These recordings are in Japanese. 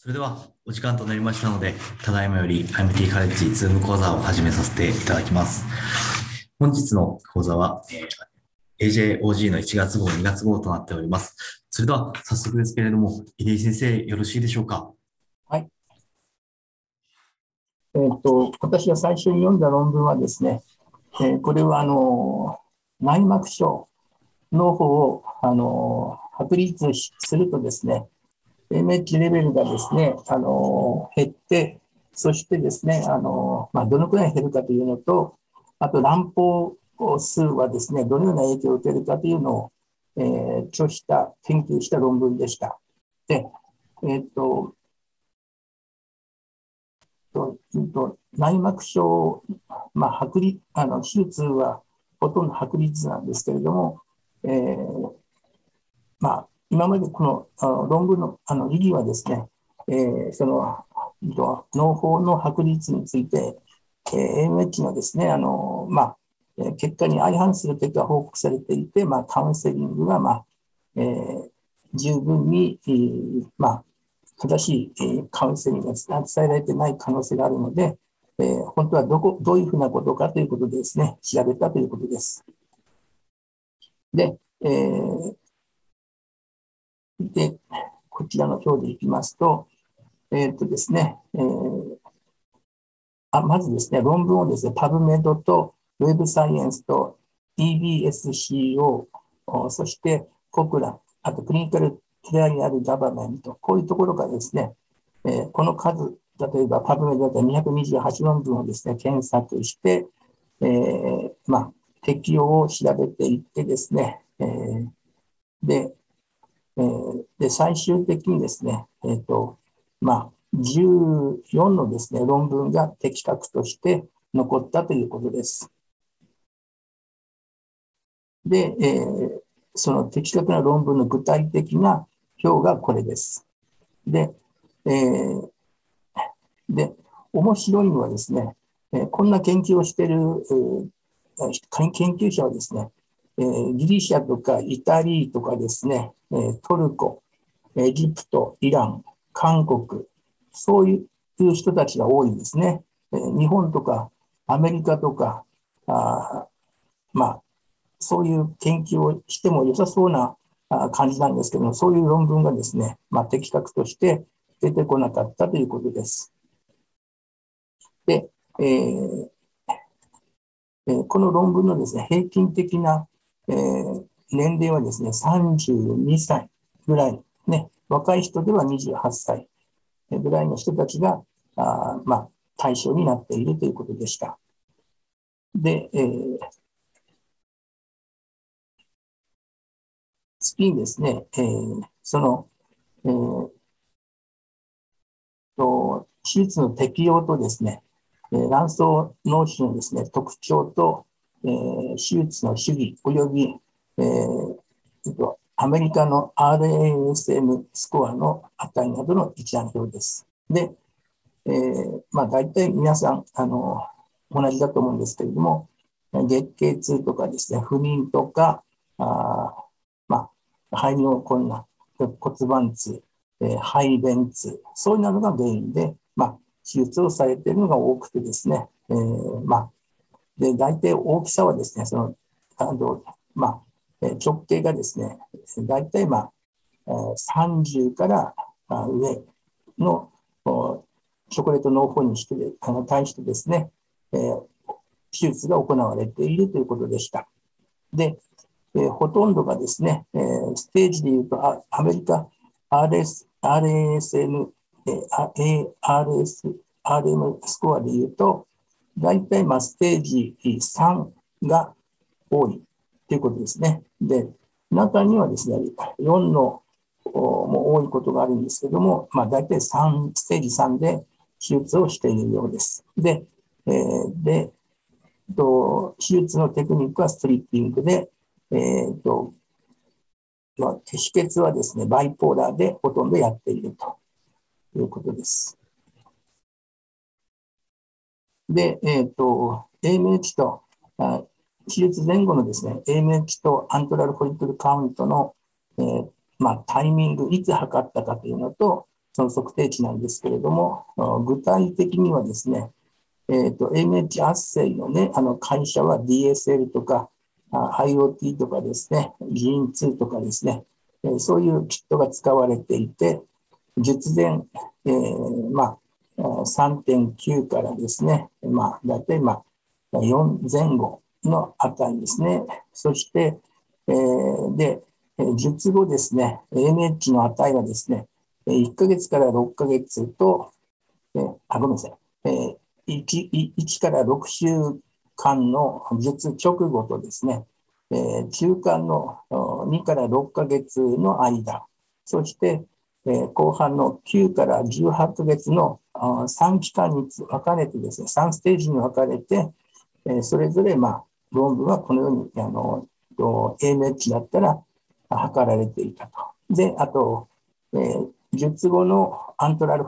それではお時間となりましたので、ただいまより IMT カレッジズーム講座を始めさせていただきます。本日の講座は、えー AJOG の1月号、2月号となっております。それでは早速ですけれども、入井先生、よろしいでしょうか？はいえっと、私が最初に読んだ論文はですね、えーこれはあの内膜症の方をあの確立するとですね、AMH レベルがですね、あの減って、そしてですね、あのまあ、どのくらい減るかというのと、あと乱暴数はですね、どのような影響を受けるかというのを、えー著した、研究した論文でした。で、えっと、とと内膜症、まあ、剥離あの手術はほとんど剥離術なんですけれども、えーまあ、今までこのあの論文のあの意義はですね、えーそのうんと脳胞の剥離術について、えー AMH のですね、あのまあ、結果に相反する結果が報告されていて、まあ、カウンセリングが、まあえー十分に、えーまあ、正しい、えカウンセリングが伝えられてない可能性があるので、えー本当はどこどういうふうなことかということでですね、調べたということです。で、えーでこちらの表でいきますと、えーっとですね、えーあまずですね、論文をですね、パブメドとウェブサイエンスと EBSCO、そしてコクラ、あとクリニカルトライアルガバメント、こういうところからですね、えーこの数、例えばパブメドだったら228論文をですね、検索して、えーまあ、適用を調べていってですね、えーで、えーで、最終的にですね、えっ、と、まあ、14のですね、論文が適格として残ったということです。で、えーその的確な論文の具体的な表がこれです。で、えーで、面白いのはですね、えこんな研究をしている、え研究者はですね、えギリシャとかイタリーとかですね、えトルコ、エジプト、イラン、韓国、そういう人たちが多いんですね。え日本とかアメリカとか、あまあ、そういう研究をしても良さそうな感じなんですけども、そういう論文がですね、まあ、的確として出てこなかったということです。で、えーえーこの論文のですね、平均的な、えー年齢はですね、32歳ぐらい、ね、若い人では28歳ぐらいの人たちが、あまあ、対象になっているということでした。で、えー次にですね、えーその、えーと、手術の適用とですね、え卵巣脳腫のですね、特徴と、えー手術の主義及び、えーアメリカの RASM スコアの値などの一覧表です。で、えーまあ大体皆さん、あの、同じだと思うんですけれども、月経痛とかですね、不妊とか、あまあ、排尿困難、骨盤痛、えー排便痛、そういうのが原因で、まあ、手術をされているのが多くてですね、えーまあ、で、大体大きさはですね、その、あの、まあ、直径がですね、大体まあ、30から上のチョコレート脳胞にしてあの対してですね、えー手術が行われているということでした。で、えーほとんどがですね、えーステージでいうと、あアメリカ RS RASM、えー ARS、RM スコアでいうと、大体まあステージ3が多いということですね。で、中にはですね、4のも多いことがあるんですけども、まあ大体3、ステージ3で手術をしているようです。で、えーで、と手術のテクニックはストリッピングで、えーとまあ、止血はですね、バイポーラーでほとんどやっているということです。で、えっ、と、AMH と、あ手術前後のですね、AMH とアントラルフォリクルカウントの、えーまあ、タイミング、いつ測ったかというのと、その測定値なんですけれども、具体的にはですね、えっ、ー、と、AMH 圧生のね、あの会社は DSL とか、IoT とかですね、ギーン2とかですね、えそういうキットが使われていて、術前、えー、まあ、3.9からですね、まあ、大体まあ、4前後の値ですね。そして、えー、で、術後ですね、AMH の値がですね、1ヶ月から6ヶ月と、えあ、ごめんなさい、えー、1, 1から6週間の術直後とですね、えー、中間の2から6ヶ月の間、そして、後半の9から18ヶ月の3期間に分かれてですね、3ステージに分かれて、え、それぞれ、まあ、論文はこのように、あの、AMH だったら測られていたと。で、あと、えー、術後のアントラル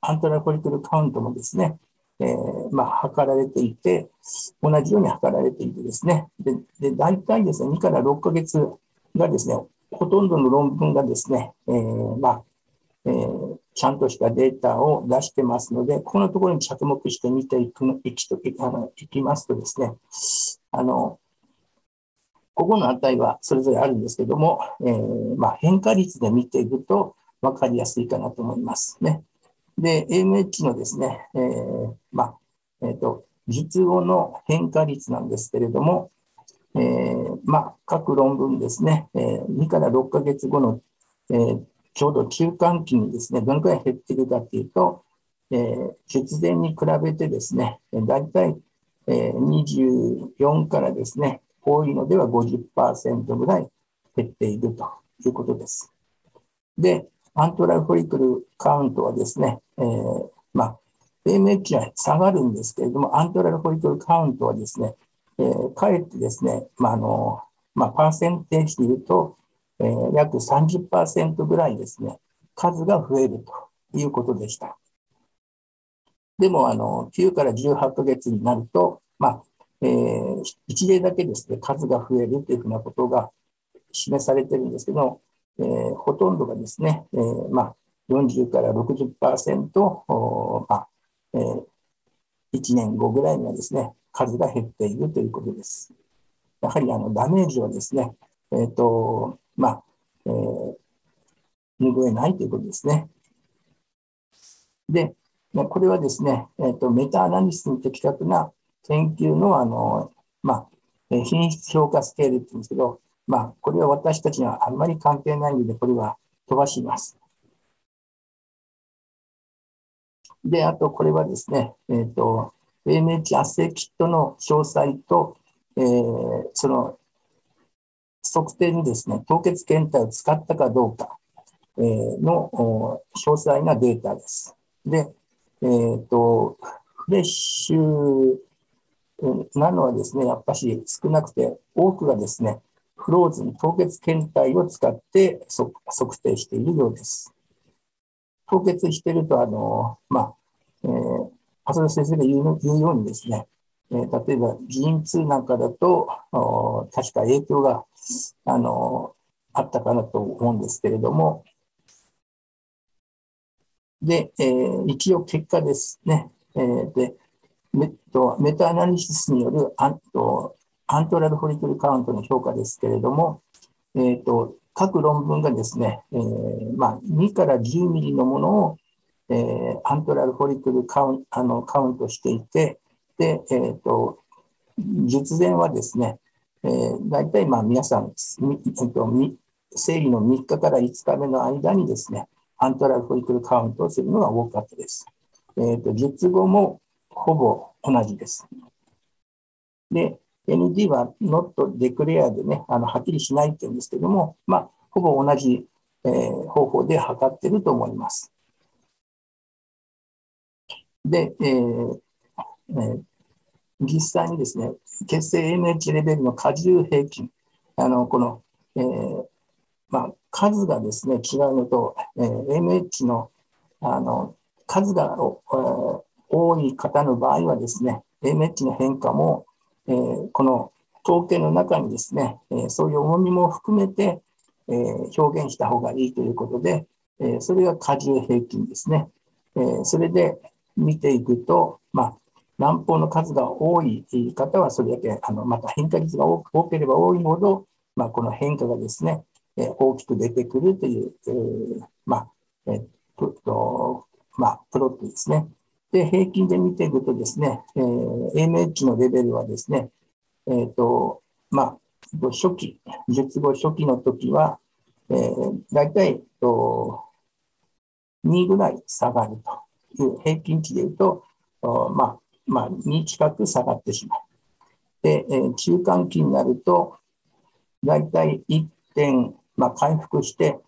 アントラルフォリクルカウントもですね、えー、まあ、測られていて、同じように測られていてですね、で、で大体ですね、2から6ヶ月がですね、ほとんどの論文がですね、えー、まあ、えー、ちゃんとしたデータを出してますので、ここのところに着目して見ていくいきとあのいきますとですね、あの、ここの値はそれぞれあるんですけども、えー、まあ、変化率で見ていくと分かりやすいかなと思いますね。で、AMH のですね、えー、まあ、えっ、と、術後の変化率なんですけれども、えー、まあ、各論文ですね、えー、2から6ヶ月後の、えー、ちょうど中間期にですね、どのくらい減っているかというと、えー、血前に比べてですね、だいたい24からですね、多いのでは50%ぐらい減っているということです。で、アントラルフォリクルカウントはですね、えー、まあ、AMH は下がるんですけれども、アントラルフォリクルカウントはですね、えー、かえってですね、まあ、あの、まあ、パーセンテージで言うと、えー、約30%ぐらいですね、数が増えるということでした。でも、あの、9から18ヶ月になると、まあ、えー、一例だけですね、数が増えるというふうなことが示されてるんですけど、えー、ほとんどがですね、えー、まあ、40から60%、まあえー、1年後ぐらいにはですね、数が減っているということです。やはりあのダメージはですね、えっ、ー、と、まあ、えー、拭えないということですね。で、これはですね、えーと、メタアナリシスに的確な研究のあの、まあ、品質評価スケールって言うんですけど、まあ、これは私たちにはあんまり関係ないので、これは飛ばします。で、あと、これはですね、えっ、ー、と、AMH 圧生キットの詳細と、えー、その測定にですね、凍結検体を使ったかどうか、えー、の詳細なデータです。で、えっ、ー、と、フレッシュなのはですね、やっぱし少なくて、多くがですね、フローズン凍結検体を使って測定しているようです。凍結していると、あの、まあ、えー、浅田先生が言う言うようにですね、えー、例えば、ジーン2なんかだと、確か影響が、あの、あったかなと思うんですけれども、で、えー、一応結果ですね。えー、でメとメタアナリシスによるアントアントラルフォリクルカウントの評価ですけれども、えーと、各論文がですね、えー、まあ、2から10ミリのものを、えー、アントラルフォリクルカウンあのカウントしていて、で、えーと、術前はですね、えー、大体まあ皆さん、えーと、生理の3日から5日目の間にですね、アントラルフォリクルカウントをするのが多かったです。えーと、術後もほぼ同じです。で、ND は not declare でね、あのはっきりしないって言うんですけども、まあ、ほぼ同じ、えー、方法で測ってると思います。で、えーえー、実際にですね、血清 AMH レベルの荷重平均、あのこの、えーまあ、数がですね、違うのと、えー、AMH のあの数が、えー、多い方の場合はですね、AMH の変化もえー、この統計の中にですね、えー、そういう重みも含めて、えー、表現した方がいいということで、えー、それが荷重平均ですね。えー、それで見ていくと、まあ、南方の数が多い方はそれだけ、あのまた変化率が多ければ多いほど、まあ、この変化がですね、え、大きく出てくるという、えー、まあ、えー、と、まあ、プロットですね。で、平均で見ていくとですね、えー、AMH のレベルはですね、えっ、と、まあ、初期、術後初期の時は、えー、大体、と2ぐらい下がると平均値でいうと、まあ、まあ、2近く下がってしまう。で、えー、中間期になると、大体1点、まあ、回復して、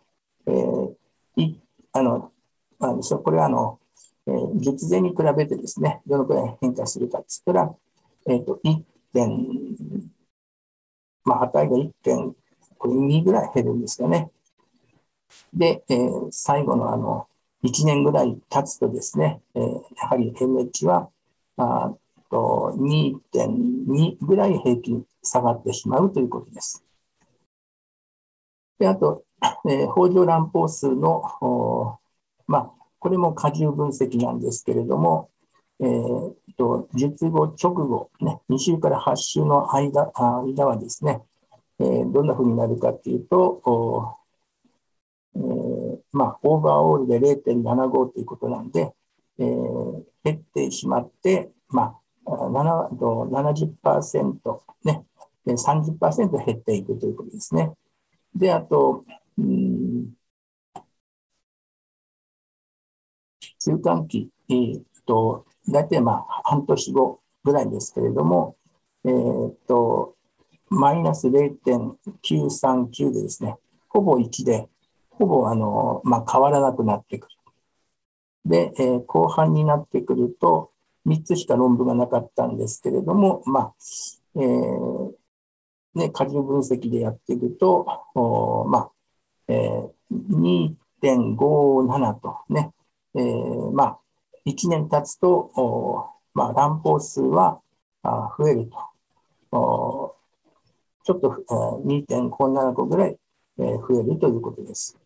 えー、いあの、あのこれはあの、えー、術前に比べてですね、どのくらい変化するかって言ったら、えっ、ー、と、1点、まあ、値が1点、これ2ぐらい減るんですかね。で、えー、最後のあの、1年ぐらい経つとですね、えー、やはり MH は、あと2.2ぐらい平均下がってしまうということです。で、あと、えー、北条乱歩数の、まあ、これも荷重分析なんですけれども、えー、と術後直後、ね、2週から8週の間間はですね、えー、どんなふうになるかっていうと、えー、まあ、オーバーオールで0.75ということなんで、えー、減ってしまって、まあ、7と70%、ね、30%減っていくということですね。で、あと、うん中間期、えー、と大体まあ半年後ぐらいですけれども、えー、とマイナス0.939でですね、ほぼ1で、ほぼあの、まあ、変わらなくなってくる。で、えー、後半になってくると、3つしか論文がなかったんですけれども、まあ、えー、ね、荷重分析でやっていくと、おまあ、えー、2.57とね、えー、まあ、1年経つと、おまあ、乱暴数はあ増えると。おちょっと、えー、2.575ぐらい、えー、増えるということです。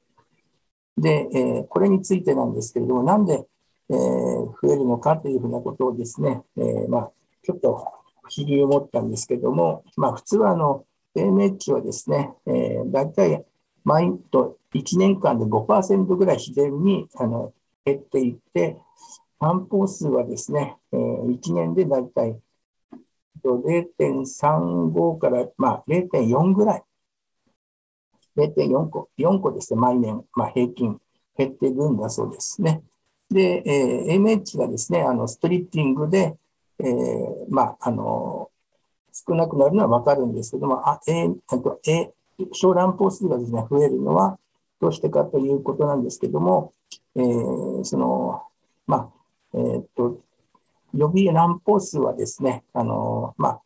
で、えー、これについてなんですけれども、なんで、えー、増えるのかというふうなことをですね、えー、まあ、ちょっと不思議に思ったんですけれども、まあ、普通はあの、AMH はですね、えー、大体毎と1年間で5%ぐらい自然にあの減っていって、担保数はですね、えー、1年でだいたい0.35から、まあ、0.4ぐらい、0.4個、4個ですね、毎年、まあ、平均減っていくんだそうですね。で、えー、MH がですね、あのストリッピングで、えー、まあ、あの少なくなるのはわかるんですけども、あ、えー、あと、えー、小卵胞数がですね、増えるのはどうしてかということなんですけども、えー、その、まあ、えー、っと、予備卵胞数はですね、あの、まあ、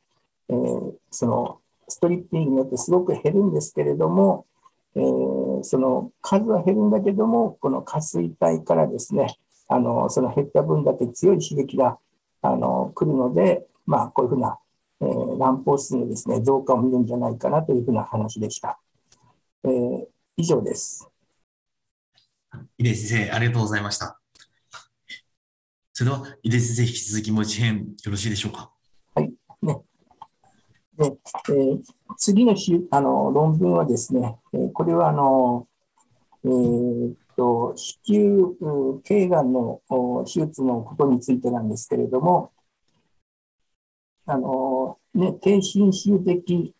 えー、その、ストリッピングによってすごく減るんですけれども、えー、その数は減るんだけども、この下垂体からですね、あの、その減った分だけ強い刺激が、あの、来るので、まあ、こういうふうな、えー、卵胞数のですね、増加を見るんじゃないかなというふうな話でした。えー、以上です。井出先生、ありがとうございました。それでは、井出先生、引き続きもう一編よろしいでしょうか？で、えー、次のしあの論文はですね、えー、これはあの、えー、と子宮頸がんの手術のことについてなんですけれども、あのね、低侵襲的、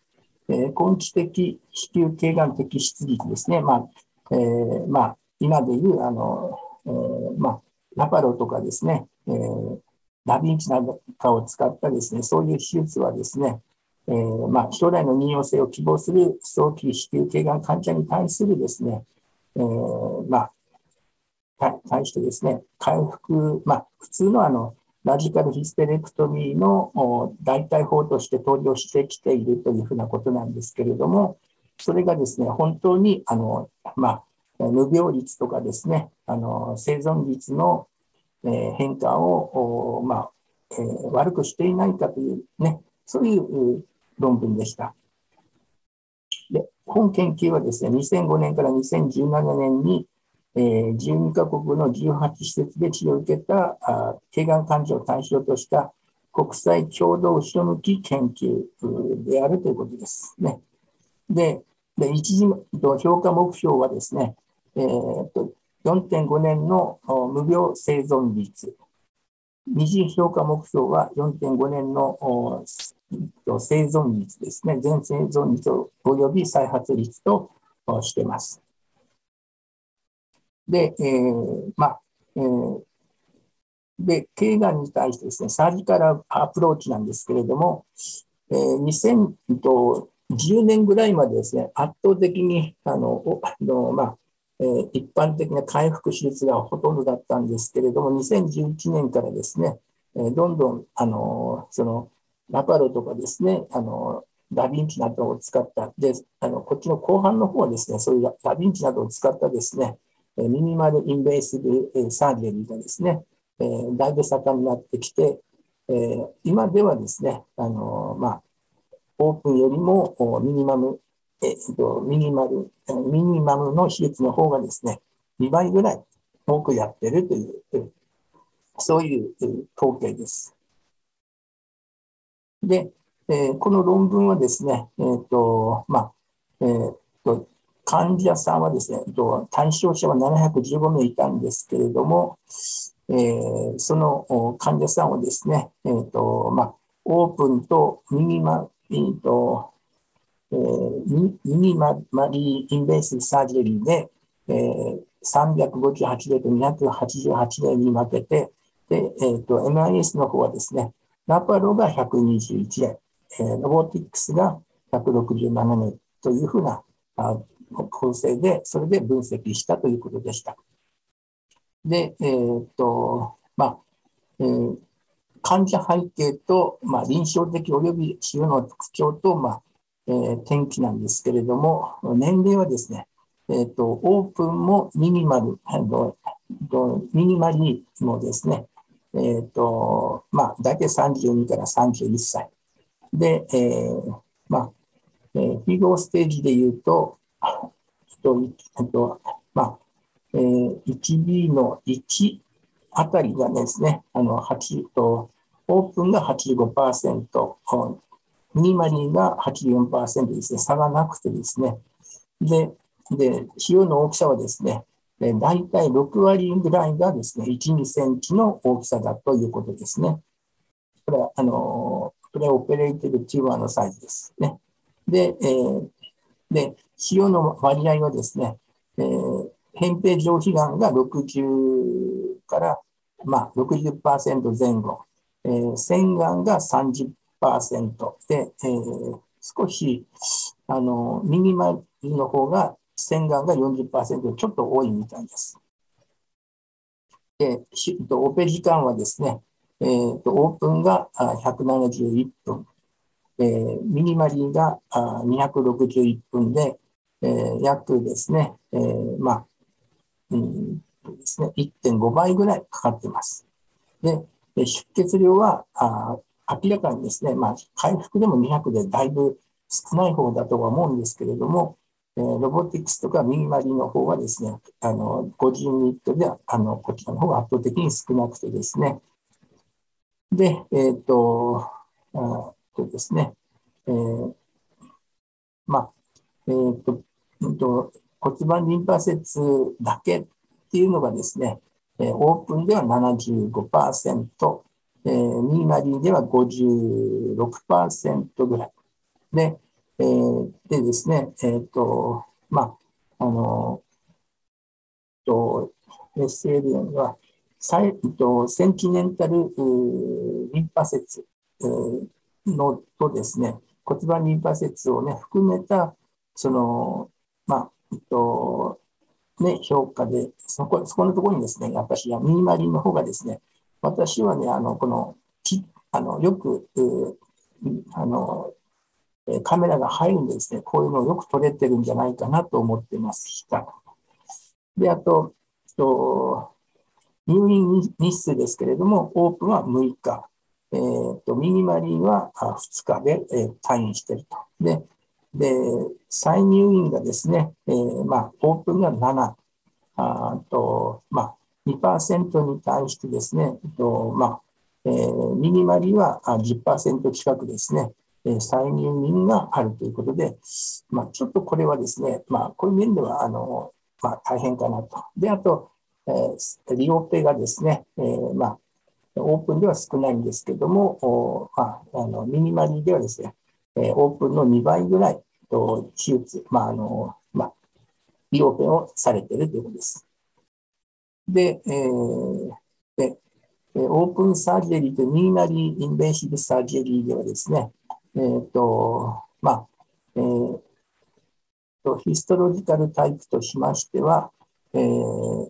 えー、根治的子宮頸がん的出率ですね、まあえーまあ、今でいうあの、えーまあ、ラパロとかですね、えー、ダヴィンチなんかを使ったですね、そういう手術はですね、えーまあ、将来の妊用性を希望する早期子宮頸がん患者に対するですね、えー、まあ、対してですね、回復、まあ、普通のあの、ラジカルヒステレクトミーの代替法として登場してきているというふうなことなんですけれども、それがですね、本当に、あの、まあ、無病率とかですね、あの、生存率の変化を、まあ、悪くしていないかというね、そういう論文でした。で、本研究はですね、2005年から2017年に、えー、12カ国の18施設で治療を受けたあ頸がん患者を対象とした国際共同後ろ向き研究であるということですね。で、で一時評価目標はですね、えー、と4.5年の無病生存率、二次評価目標は4.5年の生存率ですね、全生存率及び再発率としてます。で、えー、まあ、えー、で、経がんに対してですね、サージカルアプローチなんですけれども、えー、2010年ぐらいまでですね、圧倒的に、あの、あのまあ、えー、一般的な回復手術がほとんどだったんですけれども、2011年からですね、えー、どんどん、あの、その、ラパロとかですね、あの、ダヴィンチなどを使った、で、あの、こっちの後半の方はですね、そういうダヴィンチなどを使ったですね、ミニマルインベースブサージェリーがですね、えー、だいぶ盛んになってきて、えー、今ではですね、あのまあ、オープンよりもミニマム、えー、とミニマル、ミニマムの比率の方がですね、2倍ぐらい多くやってるという、そういう統計です。で、えー、この論文はですね、え、ー、と、まあ、え、ー、と、患者さんはですね、と対象者は715名いたんですけれども、えー、その患者さんをですね、えーとまあ、オープンとミニマ,、えーとえー、ミニマリーインベースサージェリーで、えー、358例と288例に分けて、でえーと、MIS の方はですね、ラパロが121例、えー、ロボティックスが167例というふうな構成で、それで分析したということでした。で、えー、っと、まあ、えー、患者背景と、まあ、臨床的及び治療の特徴と、まあ、えー、転機なんですけれども、年齢はですね、えっ、と、オープンもミニマル、ミニマリもですね、えっ、と、まあ、大体32から31歳。で、えー、まあ、えー、フィゴーステージで言うと、えっと、まあ、えー、1B の1あたりがですね、あの、8と、オープンが85%、ミニマリーが84%ですね、差がなくてですね、で、で、費用の大きさはですね、大体6割ぐらいがですね、1、2センチの大きさだということですね。これは、あの、プレオペレイテルチューバーのサイズですね。で、えー、で、費用の割合はですね、えー、扁平上皮がんが60から、まあ60%前後、えー、腺がんが30%で、えー、少し、あの、ミニマルの方が腺がんが40%ちょっと多いみたいです。で、オペ時間はですね、えーと、オープンが171分、えー、ミニマリーが261分で、えー、約ですね、えー、まあ、うんですね、1.5倍ぐらいかかってます。で、出血量はあ明らかにですね、まあ、回復でも200でだいぶ少ない方だとは思うんですけれども、ロボティクスとかミニマリの方はですね、あの50リットルであのこちらの方が圧倒的に少なくてですね、で、えっ、と、あとですね、えー、まあ、えっ、ー、と、と、骨盤リンパ節だけっていうのがですね、え、オープンでは75%、えー、ミーマリでは56%ぐらい。で、えー、でですね、えっ、ー、と、まあ、あの、と、SLN は、サイとセンチネンタルリンパ節のとですね、骨盤リンパ節をね、含めた、その、まあ、えっと、ね、評価で、そこ、そこのところにですね、やっぱりミニマリーの方がですね、私はね、あの、この、きあのよく、あの、カメラが入るんですね、こういうのをよく撮れてるんじゃないかなと思ってました。で、あと、と入院日数ですけれども、オープンは6日、えーと、ミニマリーは2日で、えー、退院してると。で、で再入院がですね、えーまあ、オープンが7、あと、まあ、2%に対してですね、とまあえー、ミニマリーは10%近くですね、えー、再入民があるということで、まあ、ちょっとこれはですね、まあ、こういう面ではあの、まあ、大変かなと。で、あと、えー、利用ペがですね、えー、まあ、オープンでは少ないんですけども、おまあ、あのミニマリーではですね、えー、オープンの2倍ぐらいと手術、まああのまあ、利用ペをされているということです。で、えー、でオープンサージェリーとミニマリーインベンシブサージェリーではですね、えっ、ー、と、まあ、えー、とヒストロジカルタイプとしましては、えー、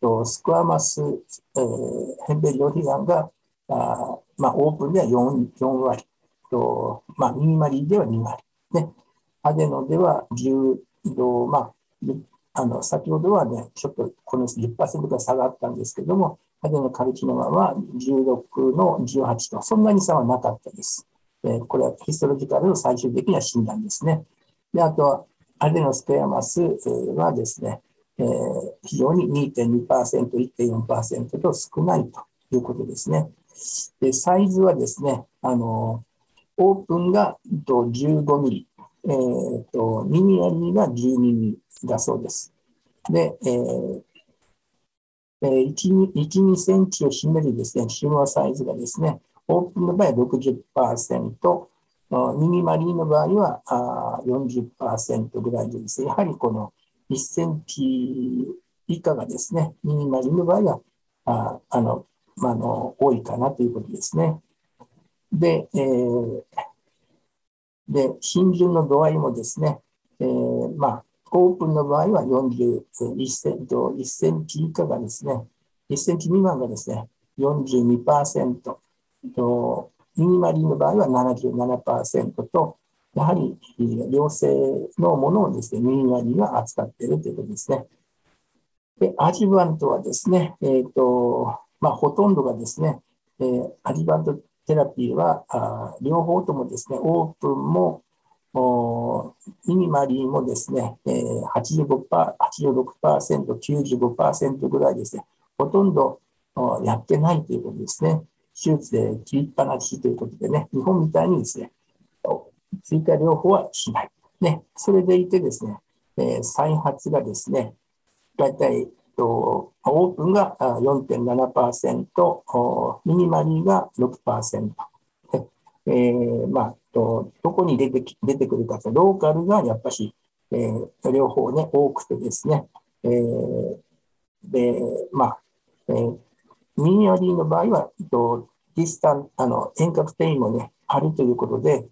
とスクワマス、えー、ヘンベリオヒガンがあ、まあ、オープンでは 4, 4割と、まあ、ミニマリーでは2割、ね、アデノでは10度、まあ、あの先ほどはね、ちょっとこの10%が下がったんですけども、アデノカルチノマは16の18と、そんなに差はなかったです。えー、これはヒストロジカルの最終的な診断ですね。であとは、アデノステアマスはですね、えー、非常に2.2%、1.4%と少ないということですね。でサイズはですね、あのオープンが15ミリ、えーと、ミニアリーが12ミリだそうです。で、えー1、2センチを占めるですね、収納サイズがですね、オープンの場合は60%、ミニマリーの場合は40%ぐらいでですね、やはりこの1センチ以下がですね、ミニマリーの場合は、ああの、まあ、の、多いかなということですね。で、えー、で、浸潤の度合いもですね、えー、まあ、オープンの場合は41センチ、1センチ以下がですね、1センチ未満がですね、42%、と minimally の場合は77%と、やはり良性のものをですね、 minimally が扱っているということですね。で、 adjuvant はですね、え、ー、と、まあ、ほとんどがですね、えー、 adjuvant therapy はあ両方ともですね、オープンもお minimally もですね、えー、85%、86%、95%ぐらいですね、ほとんどやってないということですね。手術で切りっぱなしということでね、日本みたいにですね、追加療法はしない。ね、それでいてですね、えー、再発がですね、大体オープンが4.7%、ミニマリーが6%。えー、まあ、どこに出て出てくるかと、ローカルがやっぱし、えー、両方ね、多くてですね、えー、で、まあ、えー、ミニマリーの場合は、とディスタン、あの、遠隔転移もね、あるということで、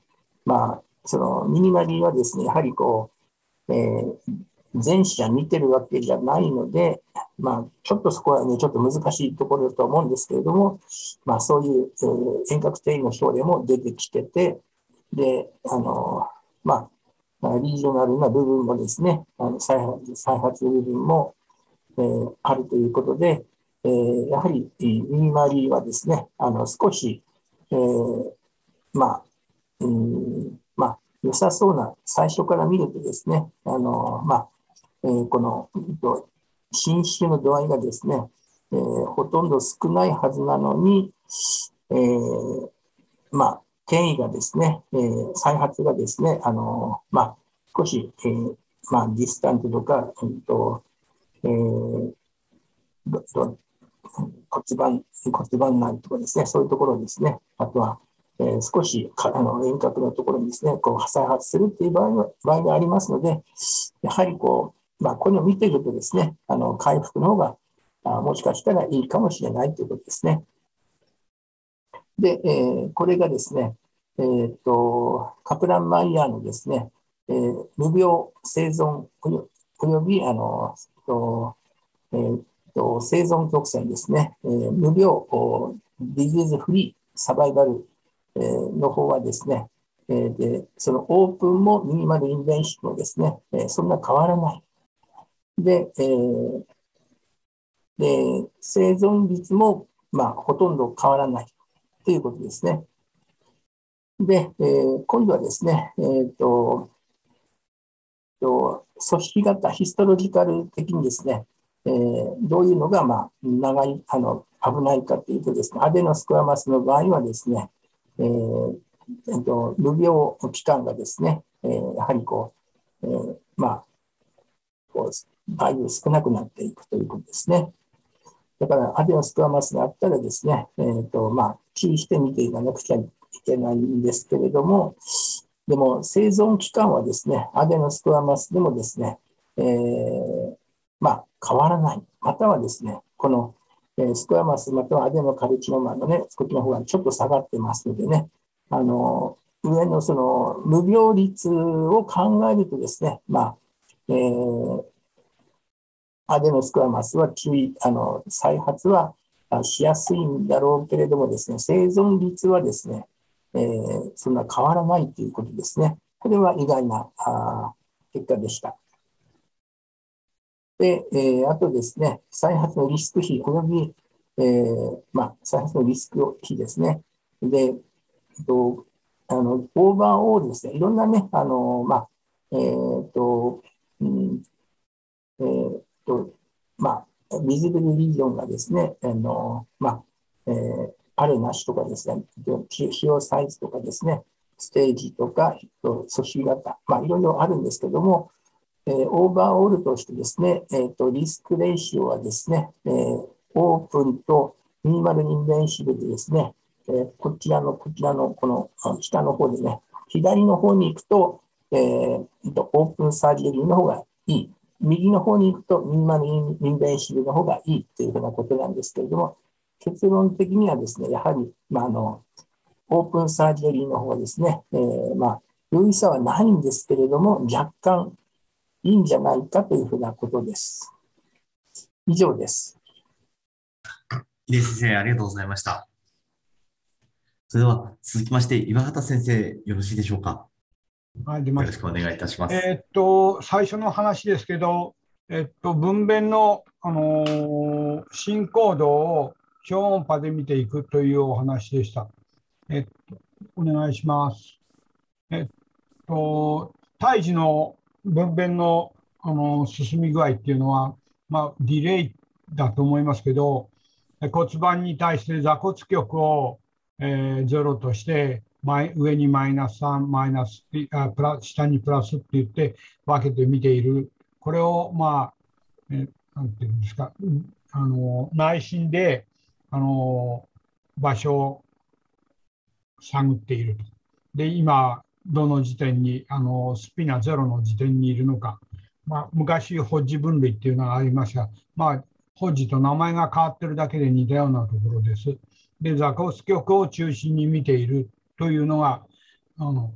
まあ、そのミニマリーはですね、やはりこう、えー、前者見てるわけじゃないので、まあ、ちょっとそこはね、ちょっと難しいところだと思うんですけれども、まあ、そういう、えー、遠隔転移の症例も出てきてて、で、あの、まあ、リージョナルな部分もですね、あの再発再発部分も、えー、あるということで、えー、やはりミニマリーはですね、あの少し、えー、まあ、うんまあ、良さそうな、最初から見るとですね、あのまあえー、この、侵襲の度合いがですね、えー、ほとんど少ないはずなのに、えー、まあ、転移がですね、えー、再発がですね、あのまあ、少し、えー、まあ、ディスタントとか、えーとえー、どど骨盤、骨盤内とかですね、そういうところですね、あとは、えー、少しかあの遠隔のところにですね、こう再発するっていう場合場合がありますので、やはりこう、まあ、これを見てるとですね、あの回復の方があもしかしたらいいかもしれないということですね。で、えー、これがですね、えーと、カプラン・マイヤーのですね、えー、無病生存およびあの、とえーと、生存曲線ですね、えー、無病ディジーズフリーサバイバル、えー、の方はですね、えー、でそのオープンもミニマルインベンシブもですね、えー、そんな変わらない。で、えー、で生存率も、まあ、ほとんど変わらないということですね。で、えー、今度はですね、えーと、と組織型ヒストロジカル的にですね、えー、どういうのが、まあ、長い、あの、危ないかというとですね、アデノスクワマスの場合はですね、えー、えっと、無病期間がですね、えー、やはりこう、えー、まあ、こう、場合少なくなっていくということですね。だから、アデノスクワマスがあったらですね、えっ、ー、と、まあ、注意して見ていかなくちゃいけないんですけれども、でも、生存期間はですね、アデノスクワマスでもですね、えー、まあ、変わらない。またはですね、この、え、スクワマスまたはアデノカルチノマのね、こっちの方がちょっと下がってますのでね、あの、上のその無病率を考えるとですね、まあ、えー、アデノスクワマスは注意、あの、再発はしやすいんだろうけれどもですね、生存率はですね、えー、そんな変わらないということですね。これは意外なあ結果でした。で、えー、あとですね、再発のリスク比及び、えー、まあ、再発のリスク比ですね。で、とあのオーバーオールですね、いろんなね、あのまあ、えっ、ー、と、うん、えっ、ー、と、まあ、ビジブルリージョンがですね、あのまあ、えー、あるなしとかですね、費用サイズとかですね、ステージとか、組織型、まあ、いろいろあるんですけども、え、オーバーオールとしてですね、えーと、リスクレーシオはですね、えー、オープンとミニマルインベンシブでですね、えー、こちらの、こちらの、この下の方でね、左の方に行くと、えー、オープンサージェリーの方がいい。右の方に行くとミニマルインベンシブの方がいいというふうなことなんですけれども、結論的にはですね、やはり、まあ、あの、オープンサージェリーの方はですね、えー、まあ、有意差はないんですけれども、若干いいんじゃないかというふうなことです。以上です。井出先生、ありがとうございました。それでは続きまして、岩畑先生、よろしいでしょうか？はい、よろしくお願いいたします。えー、っと、最初の話ですけど、えっと、分娩の、あのー、進行度を超音波で見ていくというお話でした。えっと、お願いします。えっと、胎児の分娩のあの進み具合っていうのは、まあ、ディレイだと思いますけど、骨盤に対して座骨極を、えー、ゼロとして、前上にマイナス3、マイナスあプラ下にプラスって言って分けて見ている。これを、まあ、えなんていうんですか、あの内心であの場所を探っていると。で、今、どの時点にあのスピナゼロの時点にいるのか、まあ、昔、ホッジ分類っていうのがありました。まあ、ホッジと名前が変わってるだけで似たようなところです。で、ザコス極を中心に見ているというのが、あの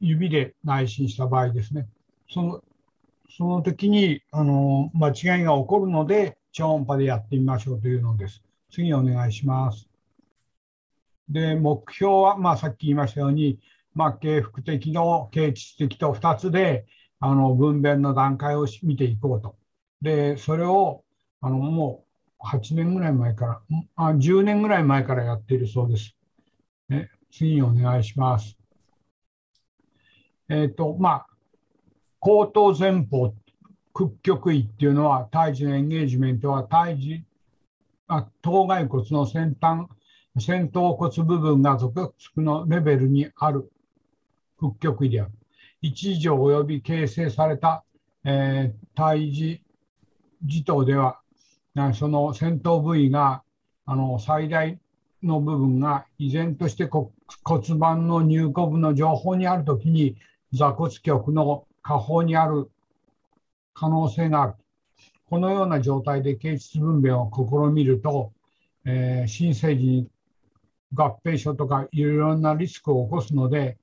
指で内心した場合ですね。そのその時にあの間違いが起こるので、超音波でやってみましょうというのです。次お願いします。で、目標は、まあ、さっき言いましたように、まあ、経腹的の経腟的と2つであの分娩の段階を見ていこうと。で、それをあのもう8年ぐらい前から、あ10年ぐらい前からやっているそうです。ね、次にお願いします。えっ、ー、と、まあ、後頭前方屈曲位っていうのは、胎児のエンゲージメントは胎児、あ頭蓋骨の先端、先頭骨部分が属のレベルにある屈曲位である。一以上及び形成された、えー、胎児児童では、その先頭部位があの最大の部分が依然として骨盤の入骨部の情報にあるときに座骨極の下方にある可能性がある。このような状態で形質分娩を試みると、えー、新生児に合併症とかいろいろなリスクを起こすので、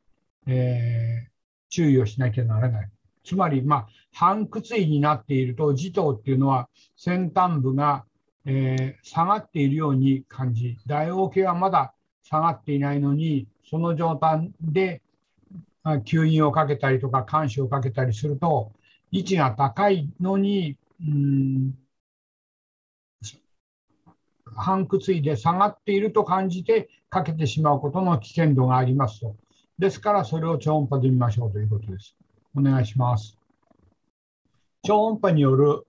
えー、注意をしなきゃならない。つまり、まあ、半屈位になっていると、児童っていうのは先端部が、えー、下がっているように感じ、大王系はまだ下がっていないのに、その状態で吸引をかけたりとか、監視をかけたりすると、位置が高いのに、うん半屈位で下がっていると感じてかけてしまうことの危険度がありますと。ですからそれを超音波で見ましょうということです。お願いします。超音波による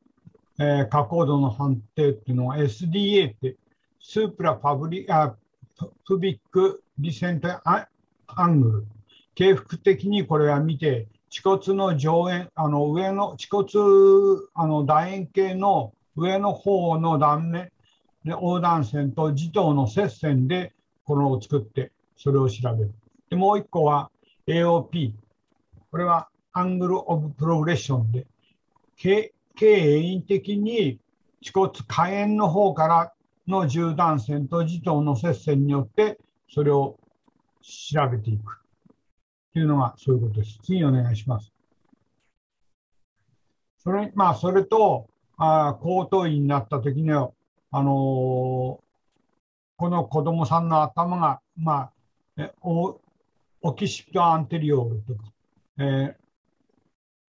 えー、加工度の判定っていうのは SDA ってスープラパブリあプビックリセントアングル経腹的にこれは見て恥骨の上縁あの上の恥骨あの楕円形の上の方の断面で横断線と磁頭の接線でこのを作ってそれを調べる。でもう一個は AOP。これはアングル・オブ・プログレッションで経営的に恥骨下縁の方からの縦断線と磁頭の接線によってそれを調べていくというのがそういうことです。次お願いします。それまあ、それとあ高等院になった時にはあのー、この子供さんの頭が、まあ、オキシプトアンテリオールとか、えー、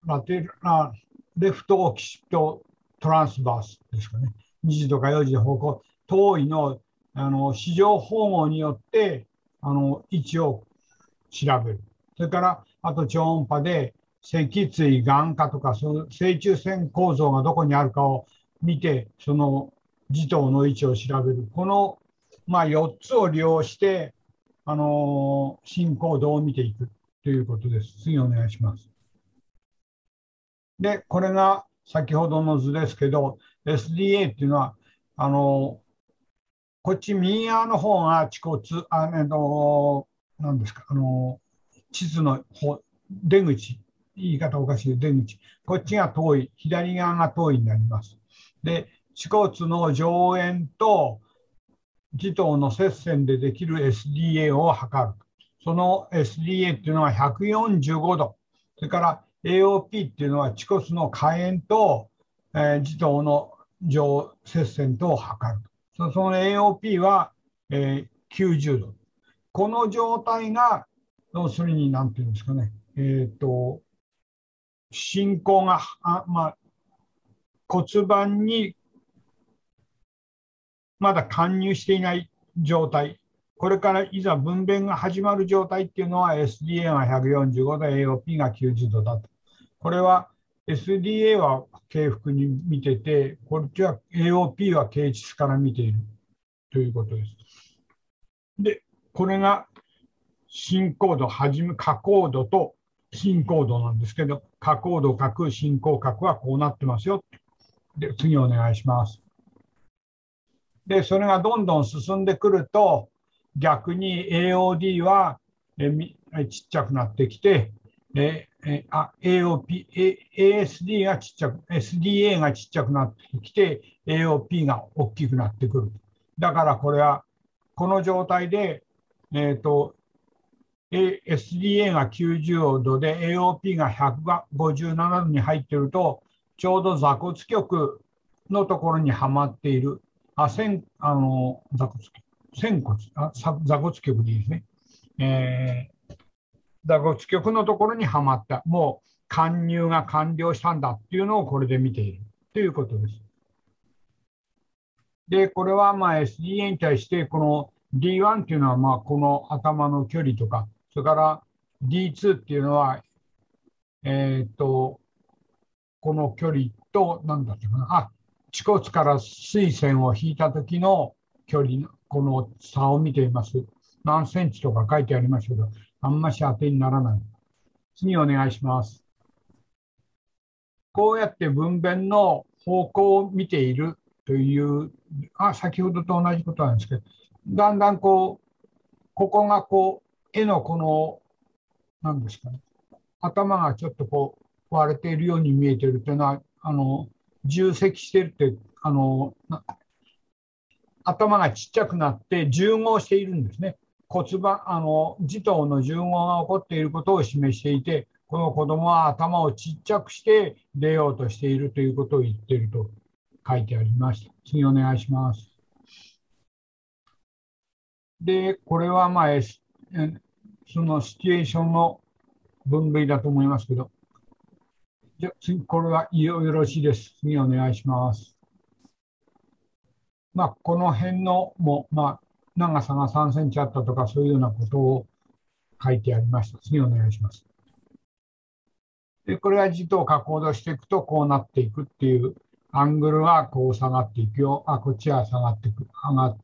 ラテラレフトオキシプトトランスバースですかね。2時とか4時で方向、遠いのあの市場縫合によってあの位置を調べる。それから、あと超音波で脊椎、眼科とか、その正中線構造がどこにあるかを見て、その磁頭の位置を調べる。この、まあ、4つを利用して、あの、進行度を見ていくということです。次お願いします。で、これが先ほどの図ですけど、SDA っていうのは、あのこっち右側の方が恥骨、あの、何ですか、あの、地図の方、出口、言い方おかしい出口。こっちが遠い、左側が遠いになります。で、恥骨の上縁と気頭の接線でできる SDA を測る。その SDA っていうのは145度。それから AOP っていうのは恥骨の下縁と、えー、自頭の上接線とを測る。その AOP は、えー、90度。この状態が、要するに、なんていうんですかね、えっ、ー、と、進行が、あまあ、骨盤にまだ貫入していない状態。これからいざ分娩が始まる状態っていうのは SDA が145度、AOP が90度だと。これは SDA は経腹に見てて、こっちは AOP は経腟から見ているということです。で、これが進行度、はじめ、下行度と進行度なんですけど、下行度角、進行角はこうなってますよ。で、次お願いします。で、それがどんどん進んでくると、逆に AOD はえちっちゃくなってきて、ええあ AOP、ASD がちっちゃく、SDA がちっちゃくなってきて、AOP が大きくなってくる。だからこれは、この状態で、えっ、ー、と、SDA が90度で AOP が157度に入っていると、ちょうど座骨極のところにはまっている。あ、線、あの、座骨、仙骨、あ座骨極でいいですね。えー座骨極のところにはまった、もう貫入が完了したんだっていうのをこれで見ているということです。で、これはまあ SDA に対して、この D1 っていうのはまあこの頭の距離とか、それから D2 っていうのは、えっ、と、この距離と、なんだったかな、あ、恥骨から水線を引いた時の距離の、この差を見ています。何センチとか書いてありますけど、あんまし当てにならない。次お願いします。こうやって分娩の方向を見ているという、あ、先ほどと同じことなんですけど、だんだんこう、ここがこう、絵のこの、なんですかね、頭がちょっとこう、割れているように見えているというのは、あの、重積してるって、あの、頭がちっちゃくなって重合しているんですね。骨盤、あの、児童の順応が起こっていることを示していて、この子供は頭をちっちゃくして出ようとしているということを言っていると書いてありました。次お願いします。で、これはまあ、そのシチュエーションの分類だと思いますけど、じゃ次、これはよろしいです。次お願いします。まあ、この辺のも、まあ、長さが3センチあったとか、そういうようなことを書いてありました。次お願いします。でこれは字と加工度していくとこうなっていくっていうアングルはこう下がっていくよ。あ、こっちは下がっていく。上が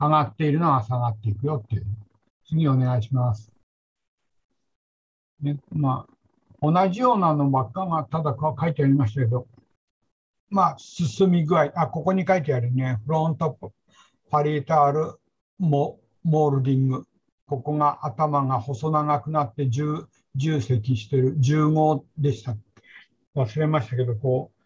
上がっているのは下がっていくよっていう。次お願いします。ね、まあ、同じようなのばっかがただ書いてありましたけど、まあ、進み具合、あ、ここに書いてあるね。フロントップパリータールモモールディング。ここが頭が細長くなって重重積してる重号でした。忘れましたけど、こう、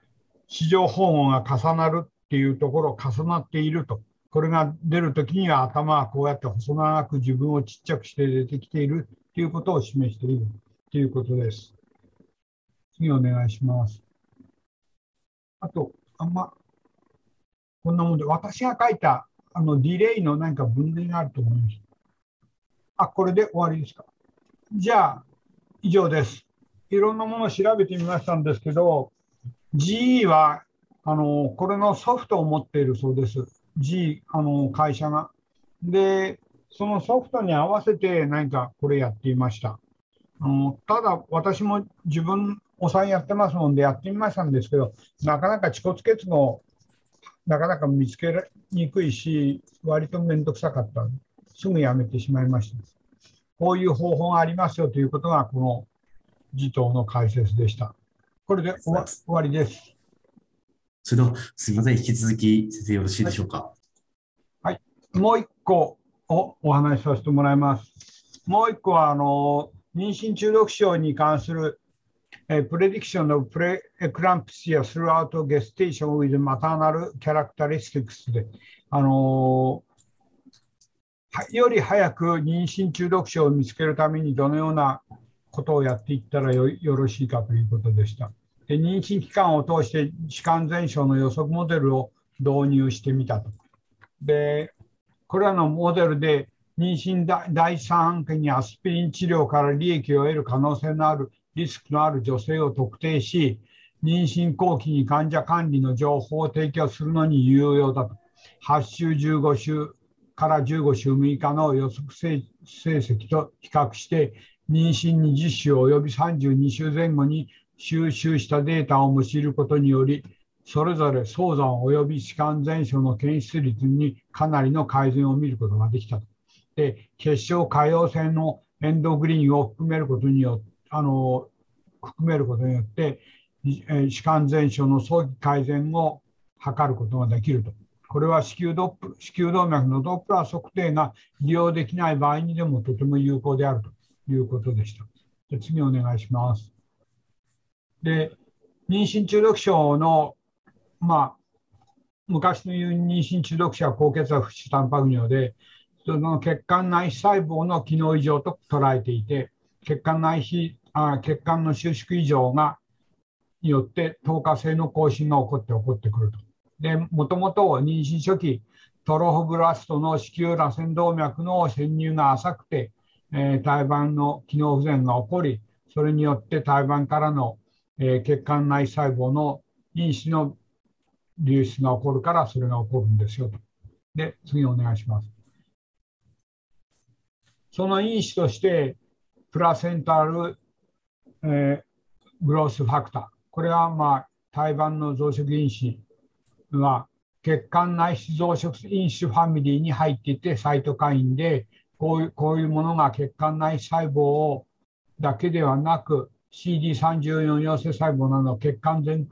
市場訪問が重なるっていうところ、重なっていると。これが出るときには頭はこうやって細長く自分をちっちゃくして出てきているということを示しているということです。次お願いします。あと、あんま、こんなもんで、私が書いたあのディレイの何か分類があると思います。あ、これで終わりですか。じゃあ、以上です。いろんなものを調べてみましたんですけど、GE はあのこれのソフトを持っているそうです。G あの会社が。で、そのソフトに合わせて何かこれやっていました。あのただ、私も自分、お産やってますのでやってみましたんですけど、なかなか恥骨結合、なかなか見つけにくいし、割と面倒くさかった。すぐやめてしまいました。こういう方法がありますよということが、この辞祷の解説でした。これで終わ終わりです。それでは、すみません、引き続き先生よろしいでしょうか？はい、はい、もう一個をお話しさせてもらいます。もう一個は、あの、妊娠中毒症に関する、え、プレディクションのプレエクランプシアスルアウトゲステーションウィズマターナルキャラクタリスティクスで、あのー、より早く妊娠中毒症を見つけるためにどのようなことをやっていったらよろしいかということでした。で妊娠期間を通して歯間全症の予測モデルを導入してみたと。で、これらのモデルで妊娠第3半期にアスピリン治療から利益を得る可能性のあるリスクのある女性を特定し、妊娠後期に患者管理の情報を提供するのに有用だと。8週15週から15週6日の予測成績と比較して、妊娠20週及び32週前後に収集したデータを用いることにより、それぞれ早産及び歯間全症の検出率にかなりの改善を見ることができたと。で、結晶可用性のエンドグリーンを含めることによって、あの含めることによって、歯間全症の早期改善を図ることができると。これは子宮ドップ子宮動脈のドップラー測定が利用できない場合にでもとても有効であると。いうことでした。で次お願いします。で、妊娠中毒症の、まあ、昔の言う妊娠中毒者は高血圧不死タンパク尿で、その血管内細胞の機能異常と捉えていて、血管内皮血管の収縮異常がによって透過性の更新が起こって起こってくると。で、もともと妊娠初期、トロホブラストの子宮螺旋動脈の潜入が浅くて、えー、胎盤の機能不全が起こり、それによって胎盤からの、えー、血管内細胞の因子の流出が起こるからそれが起こるんですよと。で、次お願いします。その因子として、プラセンタル、え、グロースファクター。これは、まあ、胎盤の増殖因子は血管内質増殖因子ファミリーに入っていてサイトカインでこういうこういうものが血管内細胞をだけではなく CD34 陽性細胞など血管全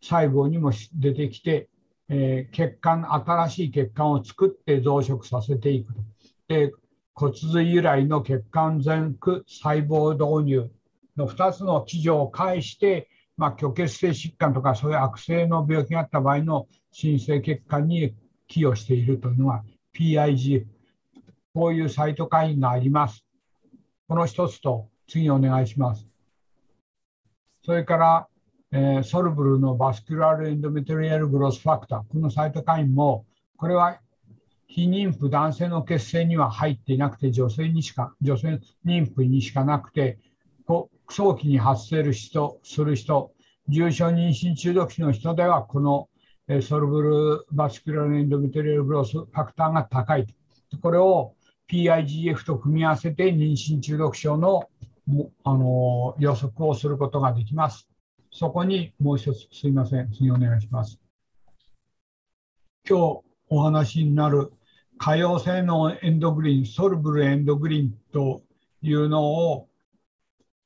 細胞にも出てきて、えー、血管新しい血管を作って増殖させていく。で骨髄由来の血管全区細胞導入の2つの基準を介して、まあ、虚血性疾患とかそういう悪性の病気があった場合の新生血管に寄与しているというのは PIG こういうサイトカインがあります。この一つと次お願いします。それから、えー、ソルブルのバスキュラルエンドメトリアルグロスファクター、このサイトカインも、これは非妊婦男性の血清には入っていなくて、女性にしか、女性妊婦にしかなくて、早期に発生る人、する人、重症妊娠中毒死の人では、このソルブルバスキュラルエンドメトリアルグロスファクターが高い。これを PIGF と組み合わせて妊娠中毒症のあの予測をすることができます。そこにもう一つすいません、次お願いします。今日お話になる可用性のエンドグリーン、ソルブルエンドグリーンというのを、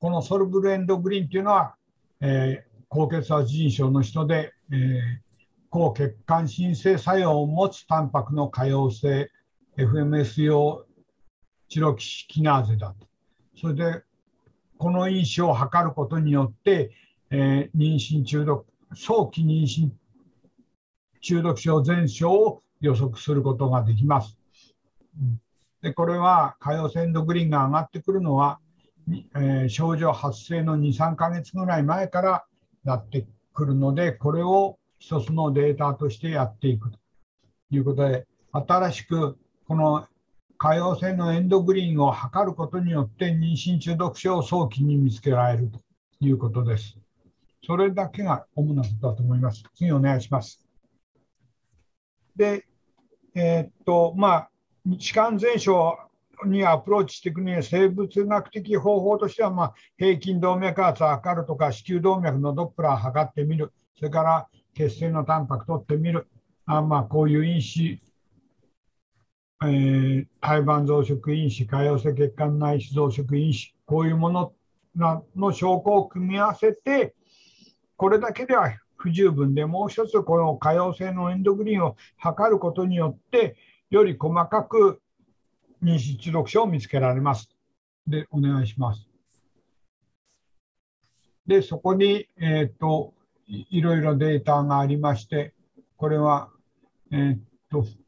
このソルブルエンドグリーンというのは、えー、高血圧腎症の人で、えー、抗血管新生作用を持つタンパクの可用性 FMS 用チロキシキナーゼだと。それでこの因子を測ることによって、えー、妊娠中毒早期妊娠中毒症前症を予測することができます。でこれは可用性エンドグリーンが上がってくるのは、えー、症状発生の2、3ヶ月ぐらい前からやってくるので、これを一つのデータとしてやっていくということで、新しくこの可用性のエンドグリーンを測ることによって妊娠中毒症を早期に見つけられるということです。それだけが主なことだと思います。次お願いします。で、えー、っと、まあ、歯間全症にアプローチしていくには生物学的方法としては、まあ、平均動脈圧を測るとか子宮動脈のドップラーを測ってみる。それから血清のタンパク取ってみる。あまあこういう因子、えー、胎盤増殖因子潰瘍性血管内視増殖因子こういうものの証拠を組み合わせてこれだけでは不十分でもう一つこの可用性のエンドグリーンを測ることによってより細かく妊娠中毒症を見つけられます。で、お願いします。で、そこに、えっ、と、いろいろデータがありまして、これは、えっ、と、す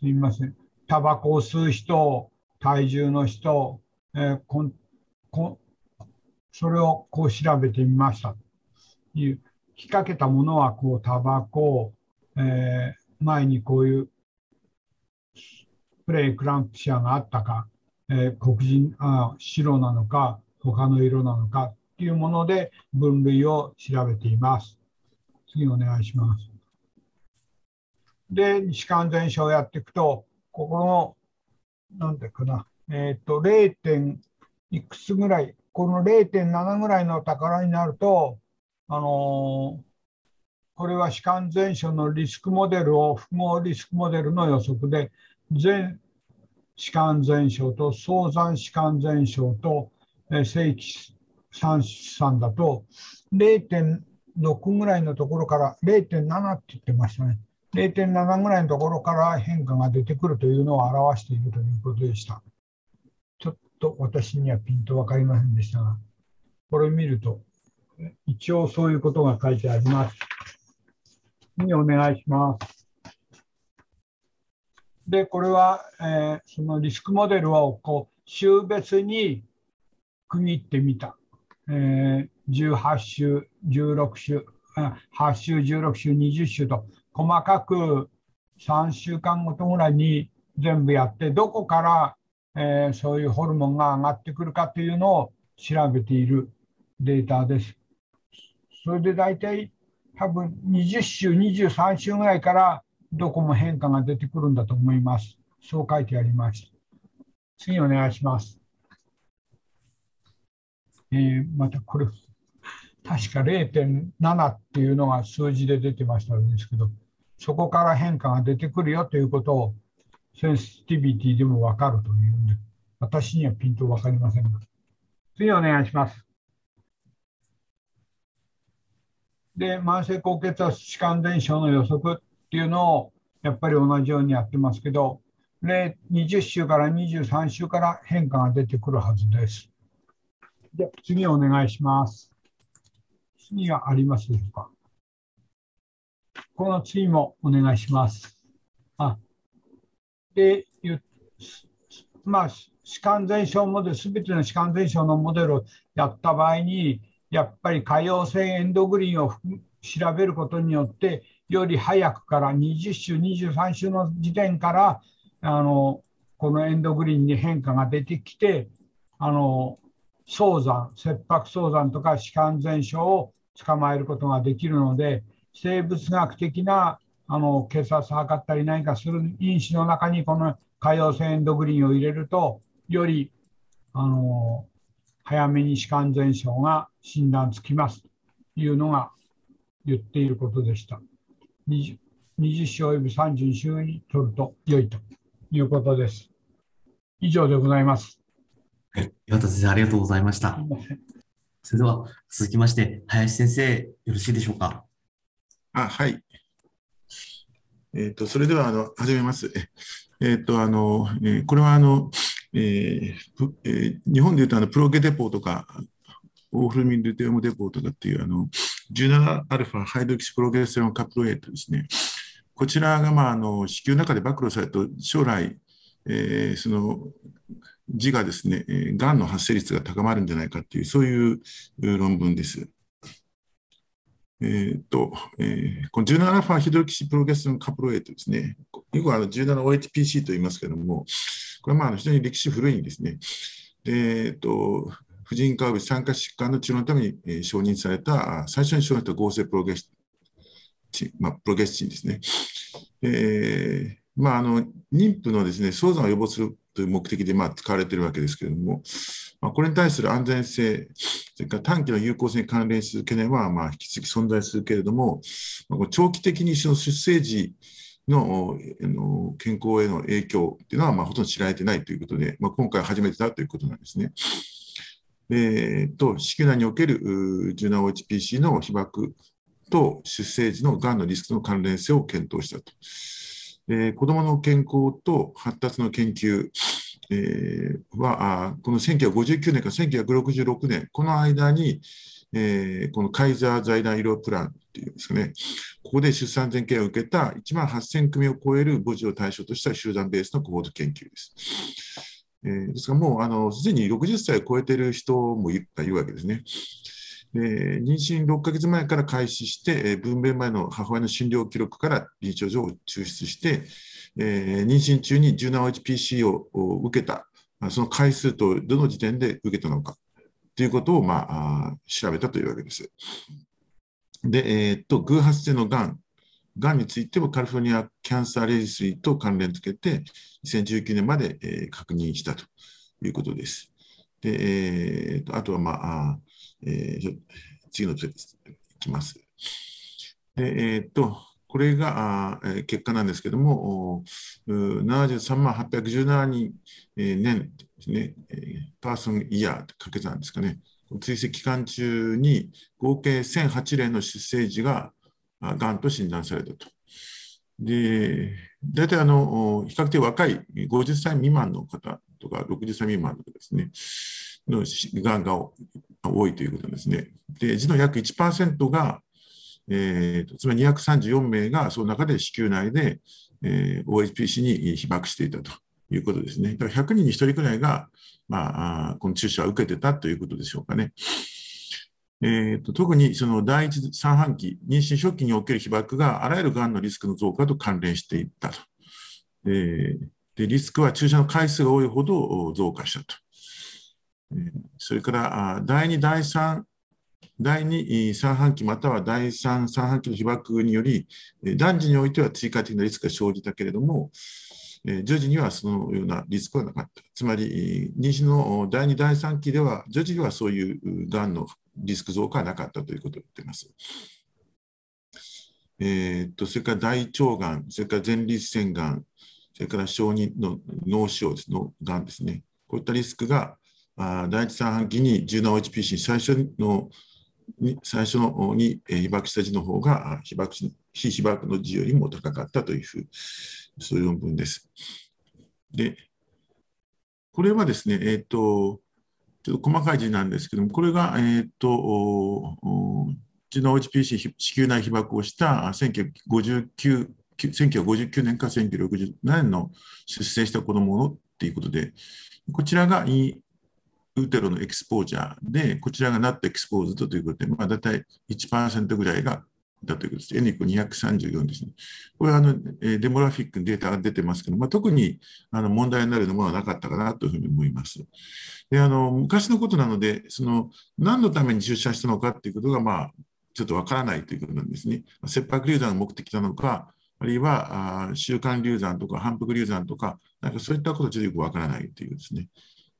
みません。タバコを吸う人、体重の人、えー、こんこそれをこう調べてみましたいう。引っ掛けたものは、こう、タバコ、えー、前にこういうプレイクランプシアがあったか、えー、黒人あ白なのか他の色なのかっていうもので分類を調べています。次お願いします。で、歯間全症をやっていくと、ここの、なんていうかな、えっ、ー、と、0. いくつぐらい、この0.7ぐらいの宝になると、あの、これは歯間全症のリスクモデルを、複合リスクモデルの予測で、全歯間全症と早産歯間全症と、正規三産だと0.6ぐらいのところから0.7って言ってましたね。0.7ぐらいのところから変化が出てくるというのを表しているということでした。ちょっと私にはピンと分かりませんでしたが、これを見ると、一応そういうことが書いてあります。次お願いします。で、これは、えー、そのリスクモデルをこう週別に区切ってみた。えー、18週、16週、8週、16週、20週と細かく3週間ごとぐらいに全部やって、どこから、えー、そういうホルモンが上がってくるかというのを調べているデータです。それで大体多分20週、23週ぐらいからどこも変化が出てくるんだと思います。そう書いてあります。次お願いします。えー、またこれ、確か0.7っていうのが数字で出てましたんですけど、そこから変化が出てくるよということをセンシティビティでも分かるというんで、私にはピンと分かりませんが。次お願いします。で、慢性高血圧歯間伝症の予測っていうのをやっぱり同じようにやってますけどで、20週から23週から変化が出てくるはずです。で次お願いします。次がありますでしょうか？この次もお願いします。あで、まあ、歯間全症モデル、すべての歯間全症のモデルをやった場合に、やっぱり可用性エンドグリーンを調べることによって、より早くから20週、23週の時点からあのこのエンドグリーンに変化が出てきてあの早産、切迫早産とか歯間全症を捕まえることができるので生物学的なあの血圧測ったり何かする因子の中にこの可用性エンドグリーンを入れるとよりあの早めに歯間全症が診断つきますいうのが言っていることでした。20, 20週および32週に取ると良いということです。以上でございます。はい、岩田先生、ありがとうございました。それでは続きまして、林先生、よろしいでしょうか？あはい。えーと、それではあの始めます。えーとあのえー、これはあの、えーえー、日本でいうとあのプロゲデポとか、オーフルミンルテオムデポとかっていうあの 17α ハイドキシプロゲステロンカプロエイトですね。こちらが、まあ、あの子宮の中で暴露されると将来、えー、その字がですね、がんの発生率が高まるんじゃないかっていう、そういう論文です。えーとえー、この 17α ヒドロキシプロゲステロンカプロエイトですね。以後は 17OHPC と言いますけれども、これはまあ非常に歴史古いんですね。でえーと、婦人科及び酸化疾患の治療のために、え、承認された、最初に承認された合成プロゲスチン、まあ、プロゲスチンですね。えーまあ、あの妊婦のですね早産を予防するという目的でまあ使われているわけですけれども、まあ、これに対する安全性、それから短期の有効性に関連する懸念はまあ引き続き存在するけれども、まあ、長期的にその出生時のの健康への影響というのはまあほとんど知られていないということで、まあ、今回初めてだということなんですね。えー、と子宮内における柔軟 OHPC の被爆と出生時のがんのリスクの関連性を検討したと。えー、子どもの健康と発達の研究、えー、は、この1959年から1966年、この間に、えー、このカイザー財団医療プランっていうんですかね、ここで出産前ケアを受けた1万8000組を超える母児を対象とした集団ベースのコホート研究です。えー、ですからもう、すでに60歳を超えてる人もいるわけですね。え妊娠6ヶ月前から開始して、え分娩前の母親の診療記録から臨床上を抽出して、え妊娠中に柔軟 HPC を受けた、その回数とどの時点で受けたのかということを、まあ、調べたというわけです。で、えー、っと偶発性のがん、がんについてもカリフォルニアキャンサーレジスリーと関連付けて、2019年まで、えー、確認したということです。で、えー、とあとは、まあ、えー、次の図いきます。でえー、っと、これが結果なんですけども、73万817人、年ですね、パーソンイヤーって掛け算ですかね、追跡期間中に合計1008例の出生時ががんと診断されたと。で、大体あの比較的若い50歳未満の方とか60歳未満の方ですね、のがんが多いということですね。で、字の約1%が、えー、つまり234名がその中で子宮内で、えー、OHPC に被爆していたということですね。だから100人に1人くらいが、まあ、この注射を受けてたということでしょうかね。えーと、特にその第一三半期、妊娠初期における被爆があらゆるがんのリスクの増加と関連していったと。でリスクは注射の回数が多いほど増加したと。それから第2、第3、第2三半期または第3三半期の被爆により、男児においては追加的なリスクが生じたけれども、女児にはそのようなリスクはなかった。つまり、妊娠の第2、第3期では、女児にはそういうがんのリスク増加はなかったということを言っています。えー、とそれから大腸がん、それから前立腺がん、それから小児の脳腫瘍のがんですね。こういったリスクがあ第一三半期に柔軟 HPC 最初の最初のに被爆した時の方が被爆非被爆の時よりも高かったというふうそういう論文です。で、これはですね、えっ、ー、と、ちょっと細かい字なんですけども、これが、えっ、ー、と、ジノ HPC 子宮内被爆をした1959 1959年か1960年の出生した子どものっていうことで、こちらがウテロのエクスポージャーで、こちらがナットエクスポーズドということで、まあ、大体1%ぐらいがだということです。N イコ234ですね。これはあのデモラフィックのデータが出てますけど、まあ、特にあの問題になるようなものはなかったかなというふうに思います。であの昔のことなので、その何のために注射したのかということが、まあ、ちょっとわからないということなんですね。切迫流産が目的なのか、あるいはあ週間流産とか反復流産とか、なんかそういったことはちょっとよくわからないというですね。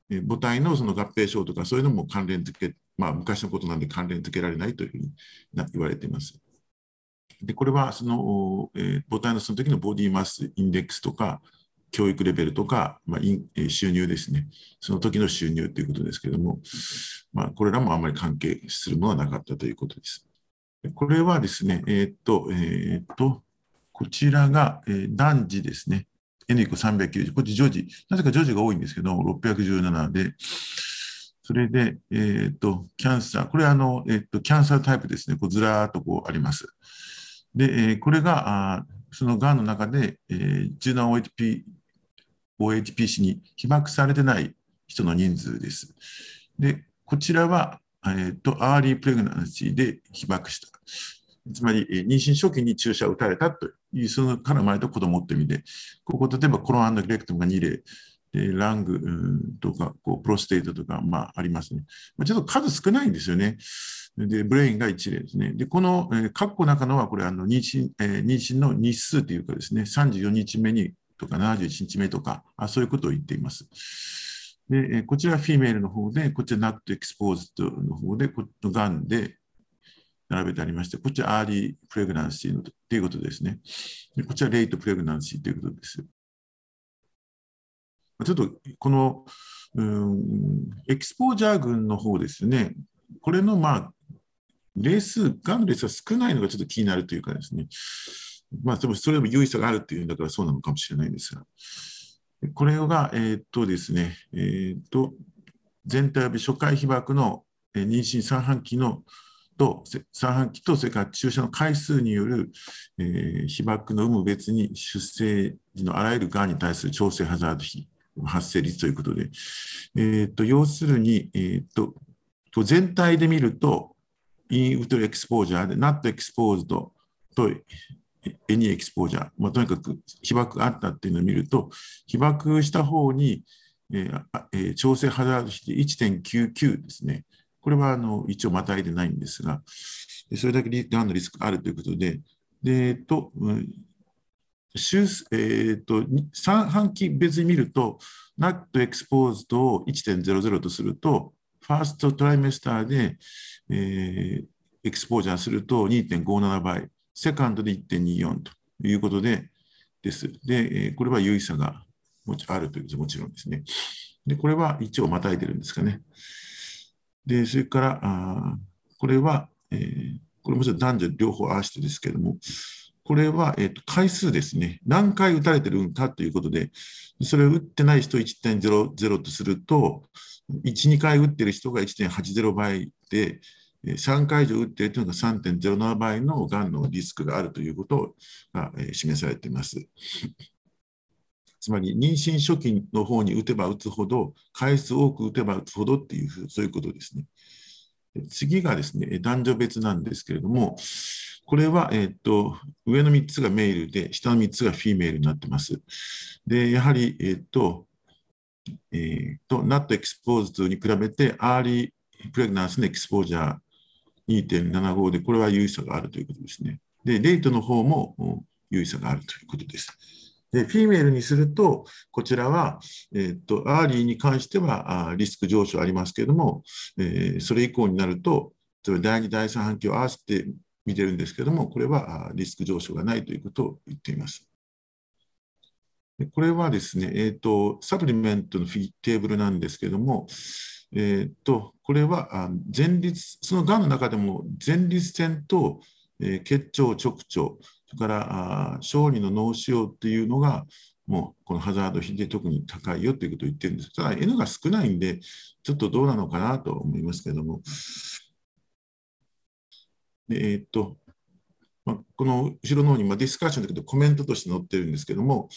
母体のその合併症とかそういうのも関連付けまあ、昔のことなんで関連付けられないというふうに言われています。で、これはその、えー、母体のその時のボディマスインデックスとか、教育レベルとか、まあ、収入ですね。その時の収入ということですけれども、まあ、これらもあまり関係するものはなかったということです。これはですね、えー、っと、えー、っと、こちらが、えー、男児ですね。N イコ390。こっち女児。なぜか女児が多いんですけど、617で、それで、えっ、と、キャンサー。これあの、えっ、と、キャンサータイプですね。こうずらーっとこうあります。で、えこれが、あそのがんの中で、えー、17 OHP、OHPC に被曝されてない人の人数です。で、こちらは、えっ、と、 early pregnancy で被曝した。つまり、妊娠初期に注射を打たれたと、そのから生まれた子供って意味で、ここ、例えば colon rectum が2例、で lung とかこう prostate とか、まあ、ありますね。まあ、ちょっと数少ないんですよね。で、 brain が1例ですね。で、この、えー、括弧の中のは、これ、あの妊娠、えー、妊娠の日数というかですね、34日目にとか71日目とか、あそういうことを言っています。で、えー、こちら female の方で、こちら not exposed の方で、こがんで並べてありまして、こっちは early pregnancy のということですね。でこちら late pregnancy ということです。ちょっとこの、うん、エキスポージャー群の方ですね、これのまあ、レース、がんのレースが少ないのがちょっと気になるというかですね、まあ、でもそれでも優位さがあるっていうんだからそうなのかもしれないんですが、これが、えー、っとですね、えー、っと、全体初回被爆の妊娠三半期のと三半期とそれから注射の回数による、えー、被爆の有無別に出生時のあらゆるがんに対する調整ハザード比発生率ということで、えーと、要するに、えーと、全体で見ると、インウトエクスポージャーで、ナットエクスポーズドとエニエクスポージャー、まあ、とにかく被爆あったっていうのを見ると、被爆した方に、えーえー、調整ハザード比で1.99ですね。これはあの一応またいでないんですが、それだけがんのリスクがあるということで、でと週えーと、三半期別に見ると、NAT エクスポーズドを1.00とすると、ファーストトライメスターで、えー、エクスポージャーすると2.57倍、セカンドで1.24ということでです。で、これは優位差があるということもちろんですね。で、これは一応またいでるんですかね。で、それから、あこれは、えー、これもちろん男女両方合わせてですけれども、これは、えー、と回数ですね。何回打たれてるんかということで、それを打ってない人1.00とすると、1、2回打ってる人が1.80倍で、3回以上打っているというのが3.07倍のがんのリスクがあるということが示されています。つまり、妊娠初期の方に打てば打つほど、回数多く打てば打つほどっていう、そういうことですね。次がですね、男女別なんですけれども、これは、えっと、上の3つが male で、下の3つが female になってます。で、やはり、えっと、えっと、not exposed に比べて、early pregnancy の exposure 2.75で、これは有意差があるということですね。で、 late の方も有意差があるということです。で、 female にすると、こちらは、えっと、 early に関してはリスク上昇ありますけれども、えー、それ以降になると、第2、第3半期を合わせて見てるんですけれども、これはリスク上昇がないということを言っています。これはですね、えーと、サプリメントのフィテーブルなんですけれども、えーと、これは前立、そのがんの中でも前立腺と、えー、結腸、直腸、それから小児の脳腫瘍っていうのが、もうこのハザード比で特に高いよということを言ってるんです。ただ N が少ないんで、ちょっとどうなのかなと思いますけれども、でえー、っと、まあ、この後ろの方に、まあ、ディスカッションだけどコメントとして載ってるんですけども、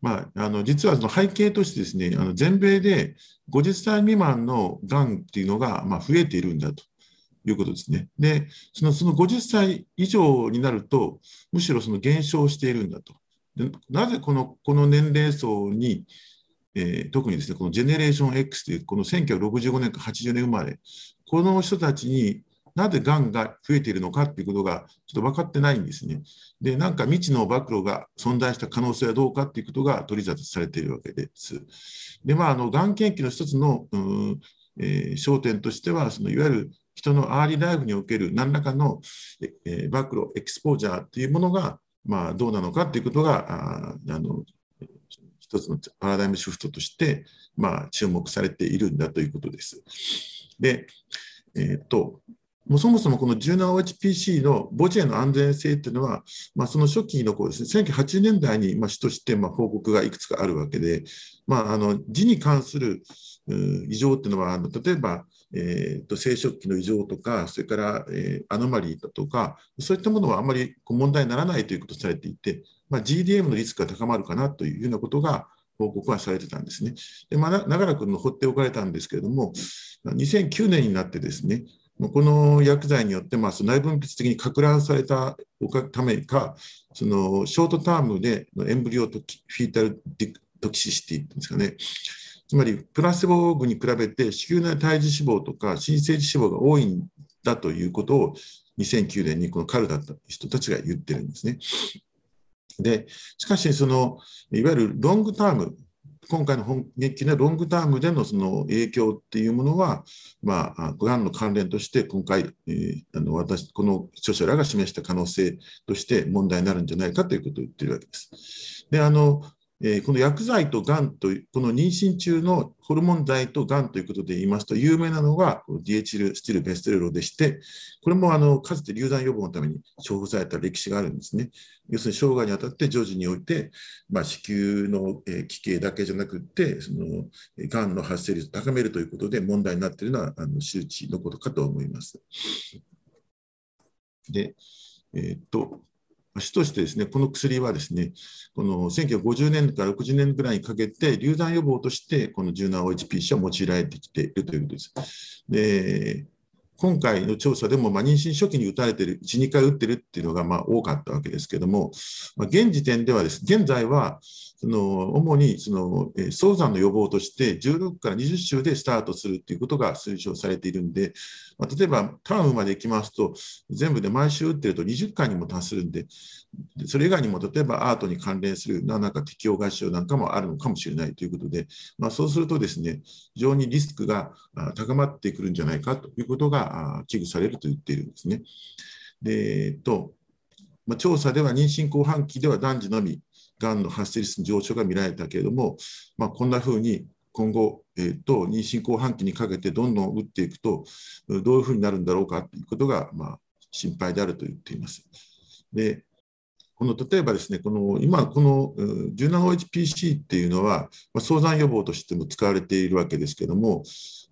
まあ、あの実はその背景としてですね、あの全米で50歳未満のがんっていうのがまあ増えているんだということですね。で、そのその50歳以上になると、むしろその減少しているんだと。でなぜこのこの年齢層に、えー、特にですね、このジェネレーション X という、この1965年か80年生まれ、この人たちになぜがんが増えているのかということがちょっと分かってないんですね。で、なんか未知の暴露が存在した可能性はどうかということが取り沙汰されているわけです。で、まあ、あのがん研究の一つの、えー、焦点としては、そのいわゆる人のアーリーライフにおける何らかの、えー、暴露、エクスポージャーというものが、まあ、どうなのかということが、ああの一つのパラダイムシフトとして、まあ、注目されているんだということです。で、えー、っと、もうそもそもこの 17OHPC の母地への安全性というのは、まあ、その初期の頃ですね、1980年代にまあ主としてまあ報告がいくつかあるわけで、まあ、あの字に関する異常っていうのは、あの例えば、えーと、生殖器の異常とか、それから、えー、アノマリーだとか、そういったものはあまり問題にならないということされていて、まあ、GDM のリスクが高まるかなというようなことが報告はされてたんですね。でまあ、長らく放っておかれたんですけれども、2009年になってですね、この薬剤によって、まあ、内分泌的にか乱されたためか、そのショートタームでのエンブリオとフィータルトキシシティですかね、つまりプラセボ群に比べて子宮内胎児脂肪とか新生児脂肪が多いんだということを2009年にこのカルだった人たちが言ってるんですね。で、しかし、そのいわゆるロングターム、今回の本研究のロングタームでのその影響っていうものは、まあ、がんの関連として、今回、えー、あの私、この著者らが示した可能性として問題になるんじゃないかということを言ってるわけです。で、あの、えー、この薬剤とがんと、この妊娠中のホルモン剤とがんということで言いますと、有名なのが DHL スティルベステルロでして、これもあのかつて流産予防のために処方された歴史があるんですね。要するに生涯にあたって常時において、まあ、子宮の奇形だけじゃなくて、そのがんの発生率を高めるということで問題になっているのはあの周知のことかと思います。で、えー、っと、主としてですね、この薬はですね、この1950年から60年ぐらいにかけて、流産予防として、この 17OHPC は用いられてきているということです。で今回の調査でも、まあ、妊娠初期に打たれている、1、2回打ってるっていうのがまあ多かったわけですけども、まあ、現時点ではです、現在は、その主にその、えー、早産の予防として16から20週でスタートするということが推奨されているんで、まあ、例えばタームまで行きますと、全部で毎週打ってると20回にも達するんで、それ以外にも例えばアートに関連する何らか適応合唱なんかもあるのかもしれないということで、まあ、そうするとですね、非常にリスクが高まってくるんじゃないかということが危惧されると言っているんですね。でえっとまあ、調査では妊娠後半期では男児のみがんの発生率の上昇が見られたけれども、まあ、こんなふうに今後、えーと、妊娠後半期にかけてどんどん打っていくと、どういうふうになるんだろうかということが、まあ、心配であると言っています。でこの例えばですね、この今、この 17OHPC っていうのは、まあ、早産予防としても使われているわけですけれども、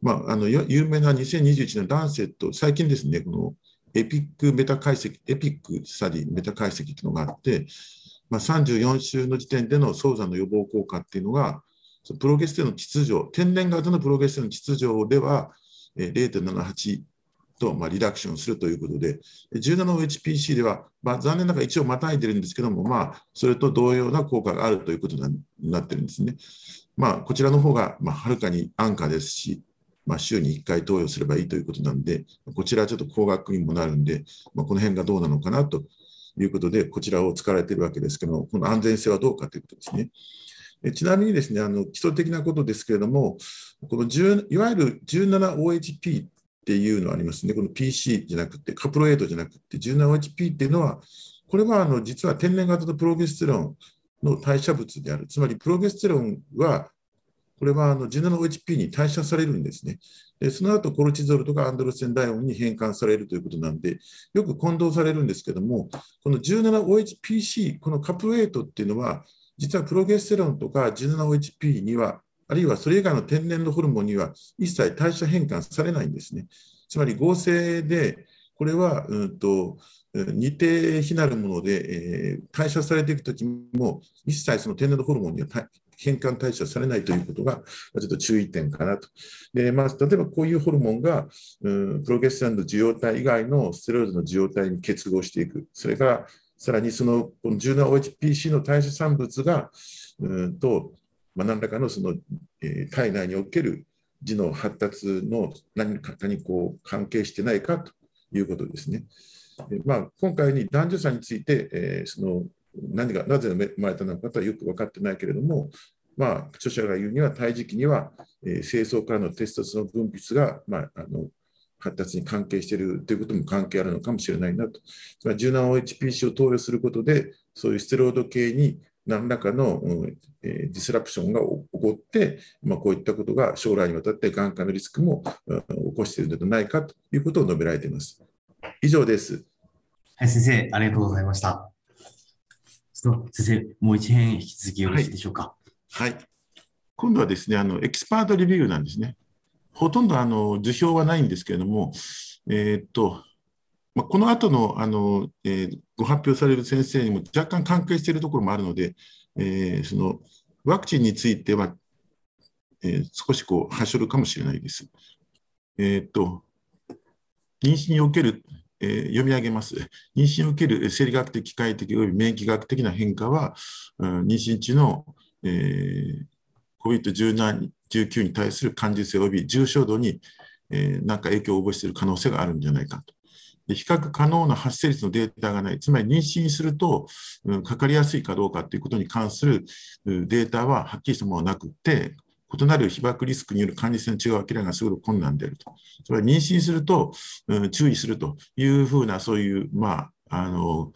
まあ、あの有名な2021年ランセット、最近ですね、このエピックメタ解析、エピックスタディメタ解析というのがあって、まあ、34週の時点での早産の予防効果っていうのが、プロゲステロン膣錠、天然型のプロゲステロン膣錠では0.78とまあ reduction するということで、17HPC では、まあ、残念ながら一応またいでるんですけども、まあ、それと同様な効果があるということになってるんですね。まあ、こちらの方がまあはるかに安価ですし、まあ、週に1回投与すればいいということなんで、こちらはちょっと高額にもなるんで、まあ、この辺がどうなのかなということで、こちらを使われているわけですけどこの安全性はどうかということですね。ちなみにですね、あの基礎的なことですけれども、このいわゆる 17OHP っていうのがありますね、この PC じゃなくて、カプロエイトじゃなくて、17OHP っていうのは、これはあの実は天然型のプロゲステロンの代謝物である。つまり、プロゲステロンは、これはあの 17OHP に代謝されるんですね。でその後コルチゾールとかアンドロステンダイオンに変換されるということなんで、よく混同されるんですけども、この 17OHPC、このカプレートっていうのは、実はプロゲステロンとか 17OHP には、あるいはそれ以外の天然のホルモンには一切代謝変換されないんですね。つまり合成で、これは、うんと、似て非なるもので、えー、代謝されていくときも、一切その天然のホルモンには変換代謝されないということが、ちょっと注意点かなと。でまあ、例えばこういうホルモンが、うん、プロゲステロンの受容体以外のステロイドの受容体に結合していく。それからさらにそのこの 17OHPC の代謝産物が、うんとまあ、何らかのその、えー、体内における字の発達の何かにこう関係してないかということですね。まあ、今回に男女差について、えー、その何がなぜ生まれたのかとはよく分かってないけれども、まあ、著者が言うには、胎児期には、えー、精巣からのテストステロン分泌が、まあ、あの発達に関係しているということも関係あるのかもしれないなと。ま柔軟 OHPC を投与することで、そういうステロイド系に何らかの、うんえー、 disruption が起こって、まあ、こういったことが将来にわたってがん化のリスクも、うん、起こしているのではないかということを述べられています。以上です。はい、先生、ありがとうございました。先生、もう一編引き続きよろしいでしょうか。はい、はい、今度はですね、あの expert review なんですね。ほとんどあの図表はないんですけれども、えー、っと、まあ、この後のあの、えー、ご発表される先生にも若干関係しているところもあるので、えー、そのワクチンについては、え、少しこう、はしょるかもしれないです。えっと、妊娠における、えー、読み上げます。妊娠における生理学的、機械的および免疫学的な変化は、うん、妊娠中の、えー、COVID-19 19に対する感受性及び重症度に、えー、なんか影響を及ぼしている可能性があるんじゃないかと。で比較可能な発生率のデータがない、つまり妊娠すると、うん、かかりやすいかどうかということに関するデータははっきりしたものはなくて、異なる被爆リスクによる管理性の違いを明らかにする困難であると。つまり妊娠すると、うん、注意するというふうな、そういう、まあ、あの、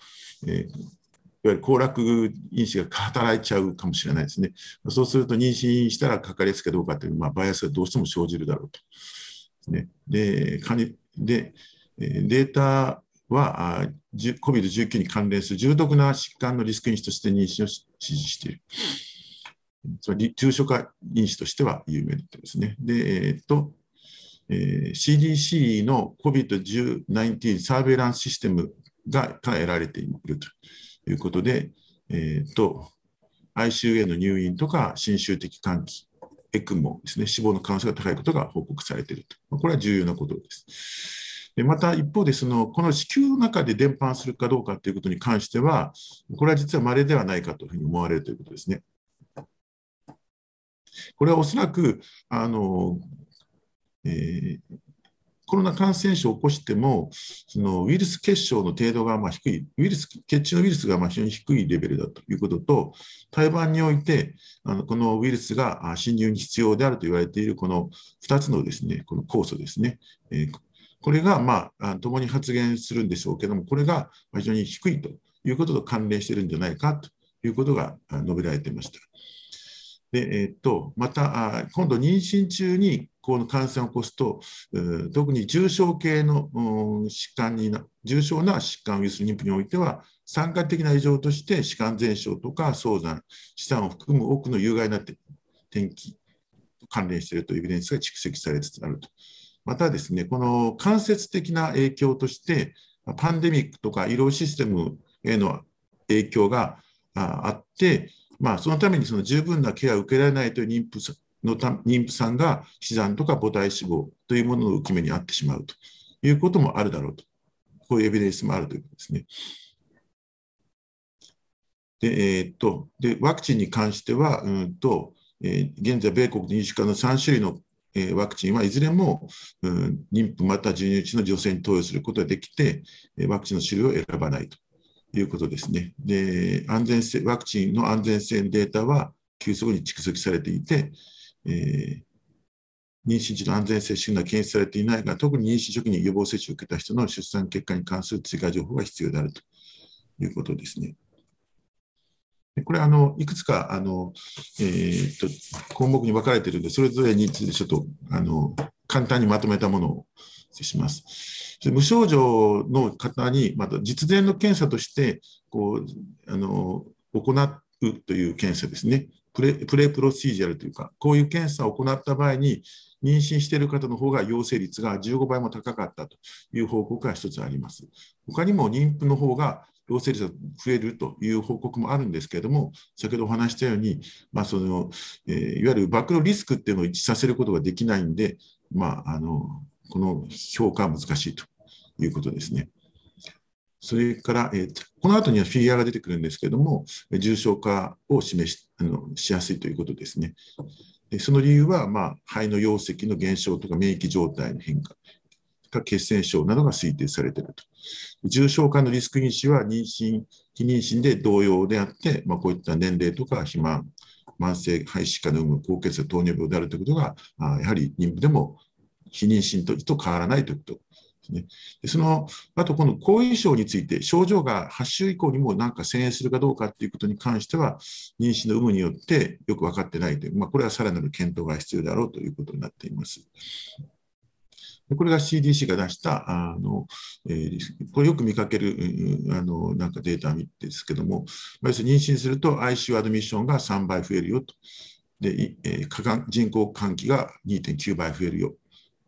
えーいわゆる行楽因子が働いちゃうかもしれないですね。そうすると妊娠したらかかりやすいかどうかという、まあ、バイアスがどうしても生じるだろうと。ね、ででデータは COVID-19 に関連する重篤な疾患のリスク因子として妊娠を支持している。つまり重症化因子としては有名ですね。で、えー、っと、えー、CDC の COVID-19 サーベイランスシステムがから得られていると。いうことで、えーと、ICU への入院とか、侵襲的換気、エクモですね、死亡の可能性が高いことが報告されていると。これは重要なことです。でまた一方でその、この子宮の中で伝播するかどうかということに関しては、これは実は稀ではないかというふうに思われるということですね。これはおそらく、あのえー、コロナ感染症を起こしても、そのウイルス結晶の程度がま低い、ウイルス血中のウイルスがま非常に低いレベルだということと、胎盤において、あのこのウイルスが侵入に必要であると言われているこの2つのですね、この酵素ですね、えー、これがまあ共に発現するんでしょうけども、これが非常に低いということと関連しているんじゃないかということが述べられていました。でえ、っとまた、今度、妊娠中にこの感染を起こすと、特に重症系の疾患にな、重症な疾患ウイルス妊婦においては、参加的な異常として、弛緩前症とか早産、資産を含む多くの有害な転機と関連しているというエビデンスが蓄積されつつあると。またですね、この間接的な影響として、パンデミックとか医療システムへの影響があって、まあ、そのためにその十分なケアを受けられないという妊婦の妊婦さんが死産とか母体死亡というものの受け目に遭ってしまうということもあるだろうと。こういうエビデンスもあるということですね。で、えー、っとでワクチンに関しては、うんとえー、現在、米国で2種の3種類の、えー、ワクチンはいずれも、うん、妊婦または授乳中の女性に投与することができて、ワクチンの種類を選ばないということですね。で、安全性、ワクチンの安全性データは急速に蓄積されていて、えー、妊娠時の安全性診断が検出されていないが、特に妊娠初期に予防接種を受けた人の出産結果に関する追加情報が必要であるということですね。これあの、いくつかあの、えー、と項目に分かれているので、それぞれについてちょっとあの簡単にまとめたものをします。無症状の方に、また実前の検査としてこうあの行うという検査ですね。プレプレプロシージャルというか、こういう検査を行った場合に、妊娠している方の方が陽性率が15倍も高かったという報告が一つあります。他にも妊婦の方が陽性率が増えるという報告もあるんですけれども、先ほどお話したように、まあそのえー、いわゆる暴露リスクっていうのを一致させることができないんで、まあ、あのこの評価は難しいということですね。それから、えー、この後にはフィギュアが出てくるんですけども、重症化を示しあのしやすいということですね。でその理由は、まあ、肺の溶石の減少とか免疫状態の変化、か血栓症などが推定されていると。重症化のリスク因子は妊娠、非妊娠で同様であって、まあ、こういった年齢とか肥満、慢性肺疾患の有無、高血圧、糖尿病であるということが、あやはり妊婦でも非妊娠とと変わらないということね。でそのあと、この後遺症について、症状が発症以降にもなんか遷延するかどうかということに関しては、妊娠の有無によってよく分かってないという、まあ、これはさらなる検討が必要であろうということになっています。これが CDC が出したあの、えー、これよく見かけるうんあのなんかデータですけども、要するに妊娠すると ICU アドミッションが3倍増えるよと。で、えー、人工換気が2.9倍増えるよ。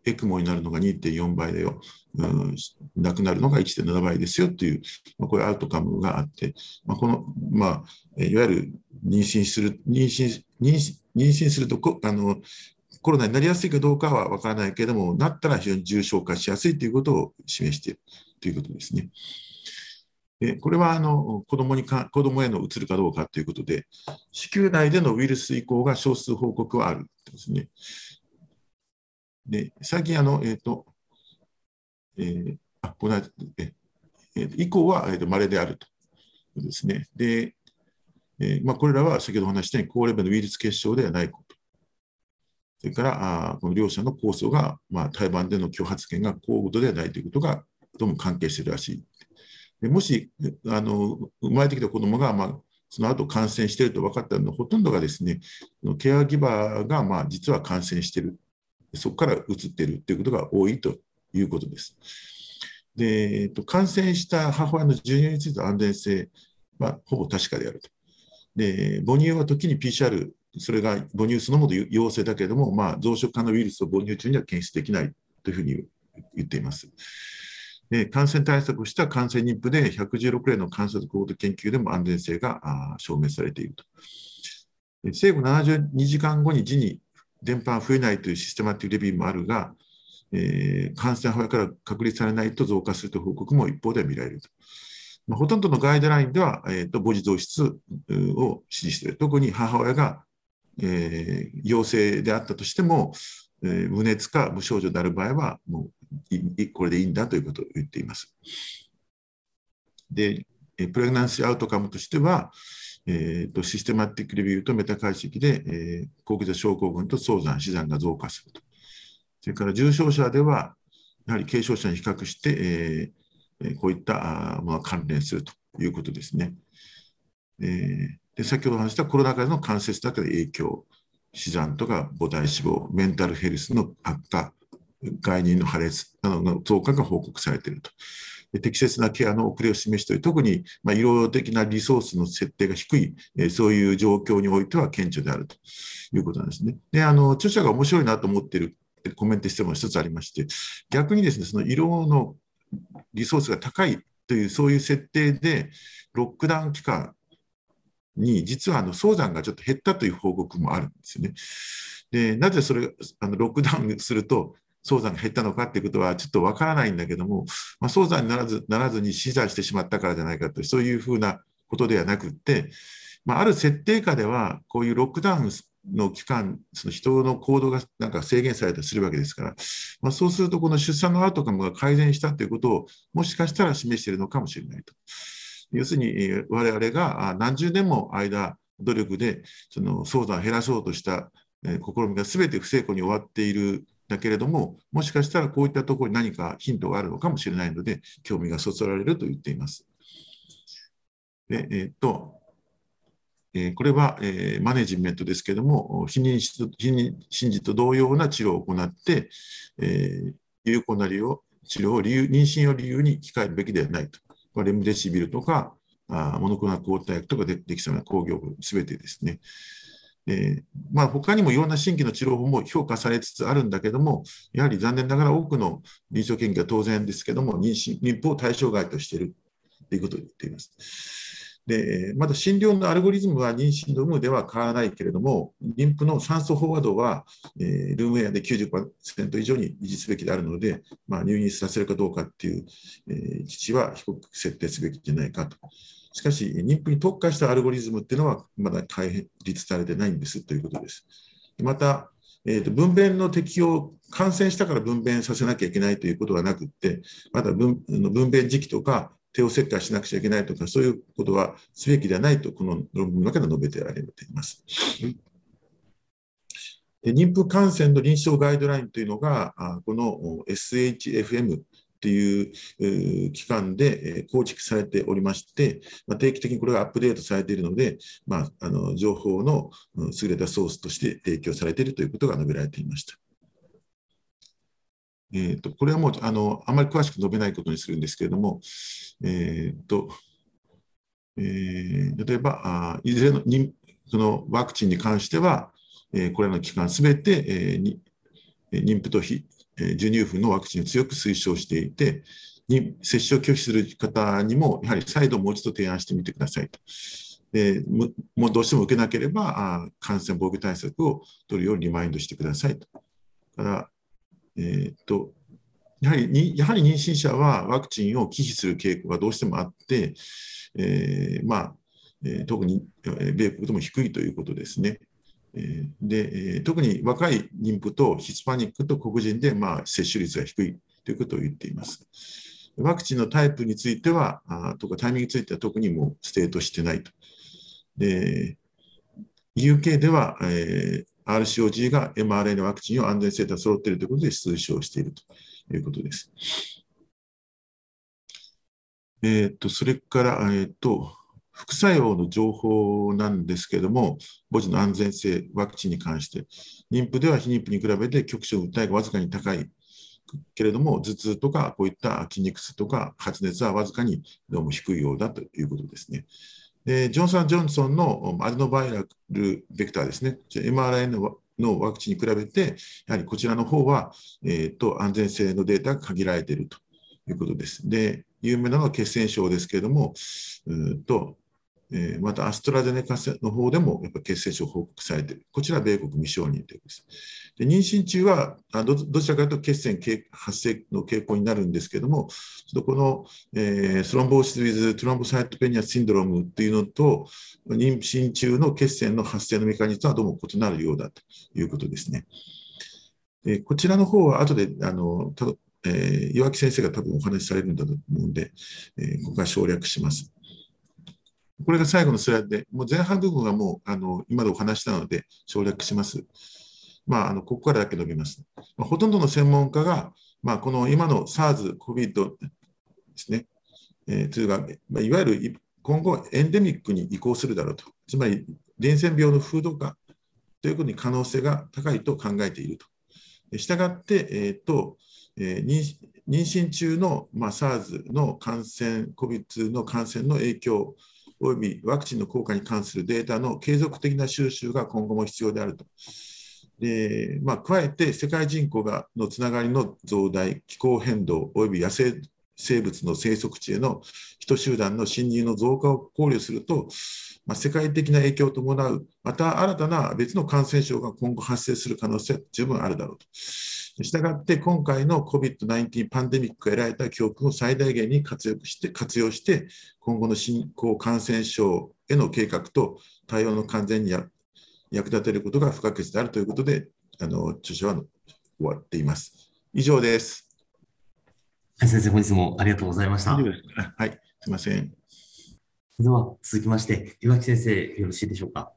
エクモになるのが2.4倍だよ、うん、亡くなるのが1.7倍ですよという、まあ、こういうアウトカムがあって、まあ、この、まあ、いわゆる妊娠する、妊娠、妊娠するとこあの、コロナになりやすいかどうかは分からないけれども、なったら非常に重症化しやすいということを示しているということですね。でこれはあの子供にか子供へのうつるかどうかということで、子宮内でのウイルス移行が少数報告はあるんですね。で、最近、あの、えっ、ー、と、えー、あ、このええー、以降は、えーと、稀であるとですね。で、えーまあ、これらは先ほどお話したように高レベルのウイルス結晶ではないこと。それからあこの両者の構想が、まあ、台湾での挙発権が高度ではないということがどうも関係しているらしい。でもしあの生まれてきた子どもが、まあ、その後感染していると分かったのほとんどがですね、ケアギバーが、まあ、実は感染しているそこから移っているということが多いということです。で、えっと、感染した母親の授乳についての安全性はほぼ確かであると。で、母乳は時に PCR、それが母乳そのもの陽性だけれども、まあ、増殖可能ウイルスを母乳中には検出できないというふうに言っています。で感染対策をした感染妊婦で116例の観察コード研究でも安全性が証明されていると。生後72時間後に時に電波が増えないというシステマティックレビューもあるが、えー、感染派から確立されないと増加するという報告も一方で見られると。まあ、ほとんどのガイドラインでは、えーと、母児増出を指示している。特に母親が、えー、陽性であったとしても、えー、無熱か無症状である場合は、もうこれでいいんだということを言っています。で、プレグナンシーアウトカムとしては、えーと、システマティックレビューとメタ解析で、えー、高血圧症候群と早産、死産が増加すると。それから重症者では、やはり軽症者に比較して、えー、こういったものが関連するということですね。えー、で先ほど話したコロナ禍での関節だけで影響、死産とか母体脂肪、メンタルヘルスの悪化、概念の破裂などの増加が報告されていると。適切なケアの遅れを示しており、特に、まあ、医療的なリソースの設定が低い、えそういう状況においては顕著であるということなんですね。で、あの、著者が面白いなと思っているコメントしても一つありまして、逆にですね、その医療のリソースが高いという、そういう設定で、ロックダウン期間に、実はあの早産がちょっと減ったという報告もあるんですよね。で、なぜそれあのロックダウンすると、早産が減ったのかっていうことはちょっとわからないんだけども、まあ、早産にならずならずに死産してしまったからじゃないかとそういうふうなことではなくって、まあ、ある設定下ではこういうロックダウンの期間、その人の行動がなんか制限されたりするわけですから、まあ、そうすると、この出産のアウトカムが改善したということを、もしかしたら示しているのかもしれないと。要するに、我々が何十年も間、努力でその早産を減らそうとした試みがすべて不成功に終わっているだけれども、もしかしたらこういったところに何かヒントがあるのかもしれないので、興味がそそられると言っています。でえー、っとえ、これは、えー、マネジメントですけれども、非認知とと同様な治療を行って、え、有効な利用治療を理由妊娠を理由に控えるべきではないと。レムデシビルとか、あモノクロナ抗体薬とかでできそうな工業すべてですね。えーまあ、他にもいろんな新規の治療法も評価されつつあるんだけども、やはり残念ながら多くの臨床研究は当然ですけども、妊娠、妊婦を対象外としているということを言っています。でまた診療のアルゴリズムは妊娠の有無では変わらないけれども、妊婦の酸素飽和度は、えー、ルームエアで90%以上に維持すべきであるので、まあ、入院させるかどうかっていう、えー、基地は低く設定すべきじゃないかと。しかし、妊婦に特化したアルゴリズムっていうのはまだ開立されてないんですということです。また、えーと、分娩の適用、感染したから分娩させなきゃいけないということはなくって、まだ分分娩時期とか、帝王切開しなくちゃいけないとか、そういうことはすべきではないと、この論文の中で述べてられています。で妊婦感染の臨床ガイドラインというのが、この SHFM という機関で構築されておりまして、ま定期的にこれがアップデートされているので、まあ、あの情報の優れたソースとして提供されているということが述べられていました。えーと、これはもうあのあまり詳しく述べないことにするんですけれども、えーとえー、例えばあ、いずれのにそのワクチンに関しては、えー、これらの期間すべて、えー、妊婦と非授乳婦のワクチンを強く推奨していて、に接種を拒否する方にも、やはり再度もう一度提案してみてくださいと。でもうどうしても受けなければ、あ感染防御対策を取るようにリマインドしてくださいと。からえー、っとやはりにやはり妊娠者はワクチンを忌避する傾向がどうしてもあって、えー、まあえー、特に米国でも低いということですね。で、特に若い妊婦とヒスパニックと黒人で、まあ、接種率が低いということを言っています。ワクチンのタイプについては、あとかタイミングについては特にもう state してないと。で、UK では、えー、RCOG が mRNA ワクチンを安全性と揃っているということで推奨しているということです。えっ、と、それから、えっ、と、副作用の情報なんですけれども、母児の安全性、ワクチンに関して、妊婦では非妊婦に比べて局所の訴えがわずかに高いけれども、頭痛とかこういった筋肉痛とか発熱はわずかにどうも低いようだということですね。でジョンソン・ジョンソンのアデノバイラルベクターですね、mRNA のワクチンに比べて、やはりこちらの方は、えーと、安全性のデータが限られているということです。で、有名なのは血栓症ですけれども、うんとえまたアストラゼネカの方でもやっぱ血栓症報告されている。こちらは米国未承認ということです。で妊娠中はどどちらかというと血栓発生の傾向になるんですけども、ちょっとこの、えー、スロンボーシス・ウィズ・トロンボサイトペニア・シンドロームというのと、妊娠中の血栓の発生のメカニズムはどうも異なるようだということですね。でこちらの方は後であのたえー、岩木先生が多分お話しされるんだと思うんで、えー、ここは省略します。これが最後のスライドで、もう前半部分はもうあの今でお話したので省略します。まあ、あのここからだけ述べます。まあ、ほとんどの専門家が、まあ、この今の SARS、COVID ですね、えー、というか、まあ、いわゆる今後エンデミックに移行するだろうと。つまり、伝染病の風土化ということに可能性が高いと考えていると。したがって、えーとえー、妊娠中の、まあ、SARS の感染、COVID の感染の影響およびワクチンの効果に関するデータの継続的な収集が今後も必要であると。でまあ、加えて世界人口がのつながりの増大、気候変動および野生生物の生息地への人集団の侵入の増加を考慮すると、まあ、世界的な影響を伴う、また新たな別の感染症が今後発生する可能性は十分あるだろうと。したがって、今回の COVID-19 パンデミックが得られた教訓を最大限に活用して、活用して、今後の新興感染症への計画と対応の完全に役立てることが不可欠であるということで、あの著書は終わっています。以上です。はい、先生、本日もありがとうございました。はい、すみません。では、続きまして、岩木先生、よろしいでしょうか？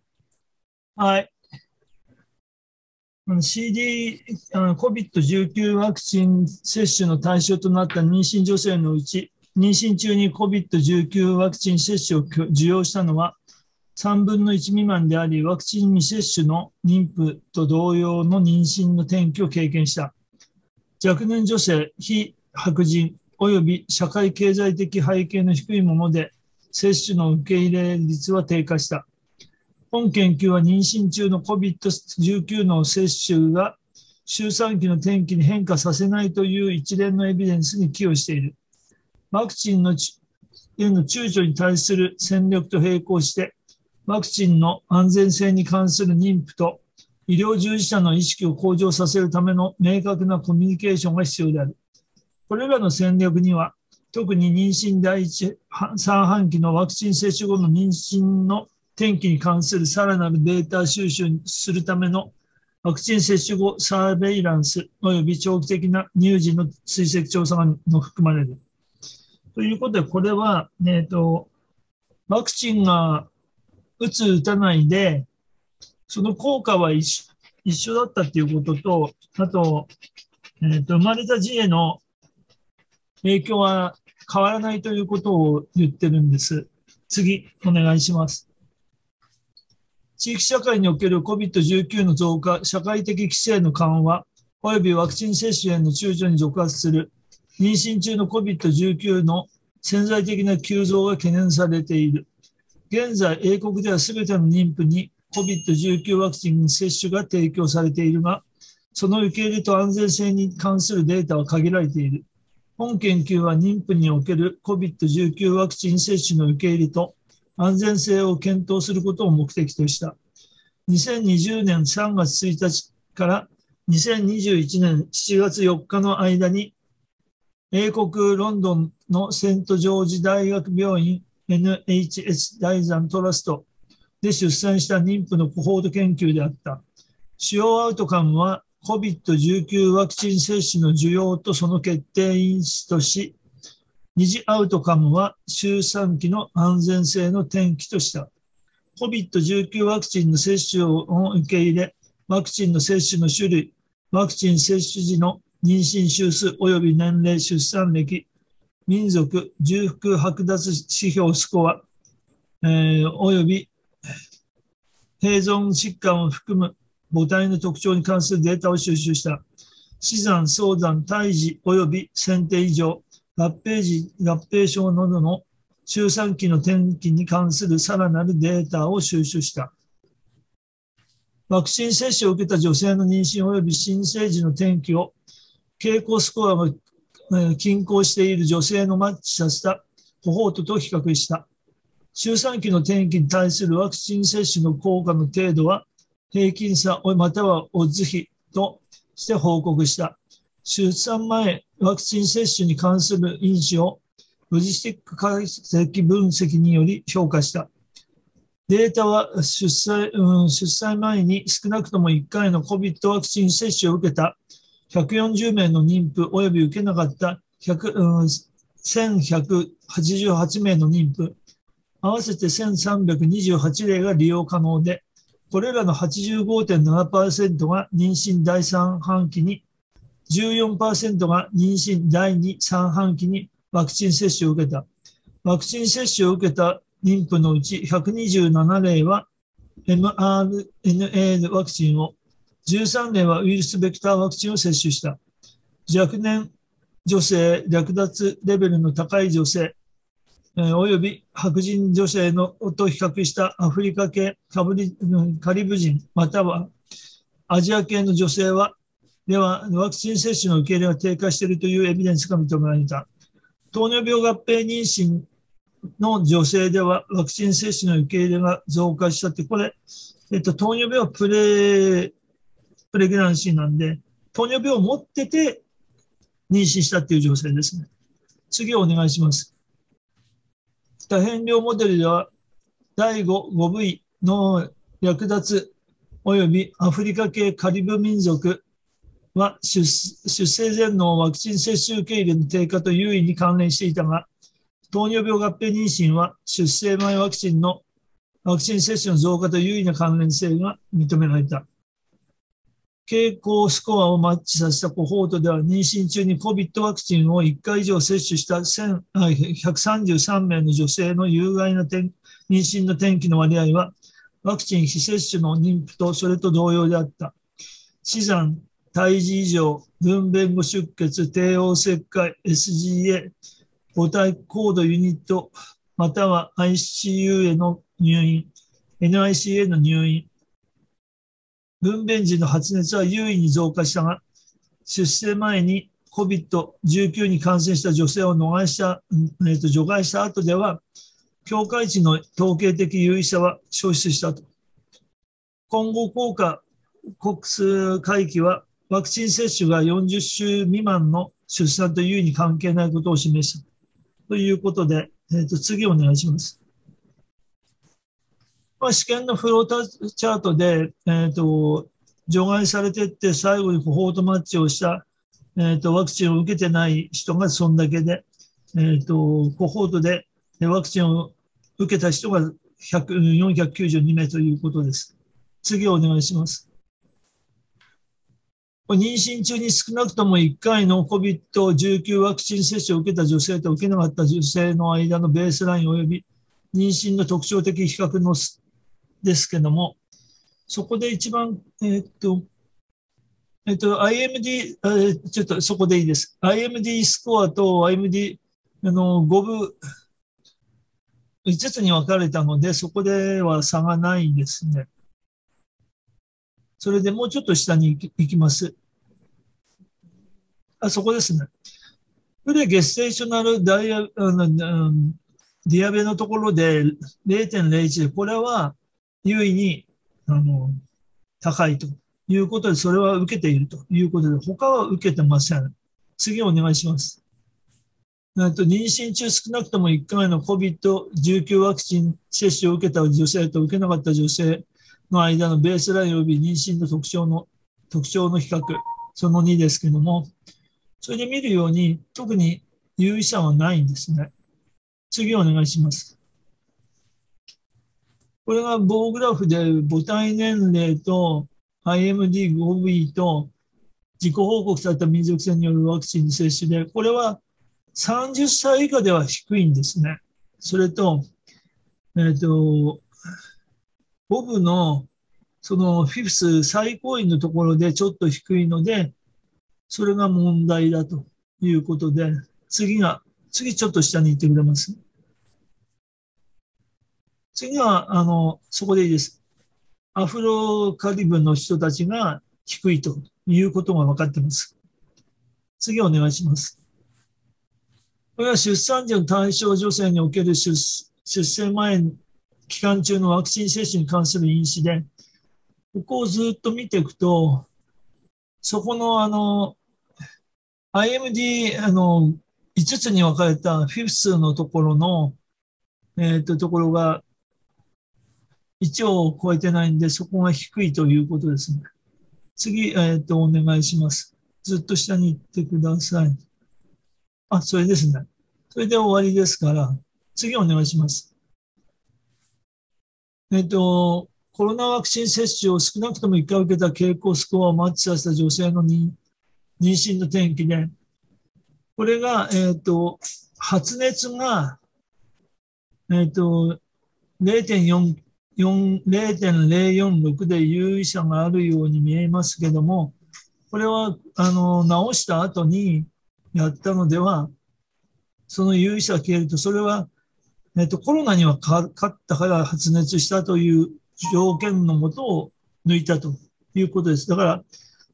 はい。CD、COVID-19 ワクチン接種の対象となった妊娠女性のうち、妊娠中に COVID-19 ワクチン接種を受容したのは3分の1未満であり、ワクチン未接種の妊婦と同様の妊娠の転機を経験した。若年女性、非白人及び社会経済的背景の低いもので、接種の受け入れ率は低下した。本研究は妊娠中の COVID-19 の接種が周産期の転機に変化させないという一連のエビデンスに寄与している。ワクチンのへの躊躇に対する戦略と並行して、ワクチンの安全性に関する妊婦と医療従事者の意識を向上させるための明確なコミュニケーションが必要である。これらの戦略には、特に妊娠第一三半期のワクチン接種後の妊娠の天気に関するさらなるデータ収集するためのワクチン接種後サーベイランス及び長期的な乳児の追跡調査が含まれる。ということで、これは、えっ、と、ワクチンが打つ、打たないで、その効果は一緒だったっていうことと、あと、えっ、と、生まれた字への影響は変わらないということを言ってるんです。次、お願いします。地域社会における COVID-19 の増加、社会的規制の緩和、およびワクチン接種への躊躇に続発する妊娠中の COVID-19 の潜在的な急増が懸念されている。現在、英国では全ての妊婦に COVID-19 ワクチン接種が提供されているが、その受け入れと安全性に関するデータは限られている。本研究は妊婦における COVID-19 ワクチン接種の受け入れと安全性を検討することを目的とした。2020年3月1日から2021年7月4日の間に、英国ロンドンのセントジョージ大学病院 NHS 大山トラストで出産した妊婦のコホート研究であった。主要アウトカムは COVID-19 ワクチン接種の需要とその決定因子とし、二次アウトカムは周産期の安全性の転機とした。COVID-19 ワクチンの接種を受け入れ、ワクチンの接種の種類、ワクチン接種時の妊娠週数及び年齢、出産歴、民族、重複剥奪指標スコア、えー、及び併存疾患を含む母体の特徴に関するデータを収集した。死産、早産、胎児及び選定以上、合併時、合併症などの周産期の転機に関するさらなるデータを収集した。ワクチン接種を受けた女性の妊娠及び新生児の転機を傾向スコアが均衡している女性のマッチさせたコホートと比較した。周産期の転機に対するワクチン接種の効果の程度は平均差またはオッズ比として報告した。出産前ワクチン接種に関する因子をロジスティック解析分析により評価した。データは出産,、うん、出産前に少なくとも1回の COVID ワクチン接種を受けた140名の妊婦及び受けなかった100、うん、1188名の妊婦、合わせて1328例が利用可能で、これらの85.7%が妊娠第3半期に、14%が妊娠第2、3半期にワクチン接種を受けた。ワクチン接種を受けた妊婦のうち127例は mRNA ワクチンを、13例はウイルスベクターワクチンを接種した。若年女性、略奪レベルの高い女性、および白人女性のと比較したアフリカ系カブリカリブ人、またはアジア系の女性は、ではワクチン接種の受け入れが低下しているというエビデンスが認められた。糖尿病合併妊娠の女性ではワクチン接種の受け入れが増加したって、これ、えっと、糖尿病はプレ、プレグランシーなんで、糖尿病を持ってて妊娠したっていう女性ですね。次お願いします。多変量モデルでは、第 5, 5部位の略奪及びアフリカ系カリブ民族は出出生前のワクチン接種受け入れの低下と優位に関連していたが、糖尿病合併妊娠は出生前ワクチンのワクチン接種の増加と優位な関連性が認められた。傾向スコアをマッチさせたコホートでは妊娠中に COVID ワクチンを1回以上接種した133名の女性の有害な妊娠の転機の割合はワクチン非接種の妊婦とそれと同様であった。死産、胎児異常、分娩後出血、帝王切開、SGA、母体高度ユニット、または ICU への入院、NIC への入院、分娩時の発熱は優位に増加したが、出生前に COVID-19 に感染した女性を逃した、えー、と除外した後では、境界値の統計的優位さは消失したと。今後効果国数回帰は、ワクチン接種が40週未満の出産と優位に関係ないことを示した。ということで、えー、と次お願いします。まあ、試験のフローターチャートで、えーと、除外されていって最後にコホートマッチをした、えーと、ワクチンを受けてない人がそんだけで、えー、とコホートでワクチンを受けた人が492名ということです。次お願いします。妊娠中に少なくとも1回の COVID-19 ワクチン接種を受けた女性と受けなかった女性の間のベースライン及び妊娠の特徴的比較のですけども、そこで一番、え、っと、えっと、IMD、えちょっとそこでいいです。IMD スコアと IMD、あの、5部、5つに分かれたので、そこでは差がないですね。それでもうちょっと下に行きます。あそこですね。プレゲステーショナルダイア、あの、ディアベのところで0.01で、これは優位に、あの、高いということで、それは受けているということで、他は受けてません。次お願いします。と妊娠中少なくとも1回の COVID-19 ワクチン接種を受けた女性と受けなかった女性の間のベースライン及び妊娠の特徴の特徴の比較、その2ですけども、それで見るように、特に有意差はないんですね。次お願いします。これが棒グラフで母体年齢と IMD5B と自己報告された民族性によるワクチン接種で、これは30歳以下では低いんですね。それと、えっ、ー、と、ボブのそのフィフス最高位のところでちょっと低いので、それが問題だということで、次が、次ちょっと下に行ってくれます。次は、あの、そこでいいです。アフロカリブの人たちが低いということが分かってます。次お願いします。これは出産時の対象女性における出出生前期間中のワクチン接種に関する因子で、ここをずっと見ていくと、そこのあの、IMD、あの、5つに分かれたフィフスのところの、えっ、ー、と、ところが1を超えてないんで、そこが低いということですね。次、えっ、ー、と、お願いします。ずっと下に行ってください。あ、それですね。それで終わりですから、次お願いします。えっ、ー、と、コロナワクチン接種を少なくとも1回受けた傾向スコアをマッチさせた女性の妊娠の転機で、これが、えっ、ー、と、発熱が、えっ、ー、と、0.046で有意差があるように見えますけども、これは、あの、治した後にやったのでは、その有意差が消えると、それは、えっ、と、コロナには勝ったから発熱したという条件のもとを抜いたということです。だから、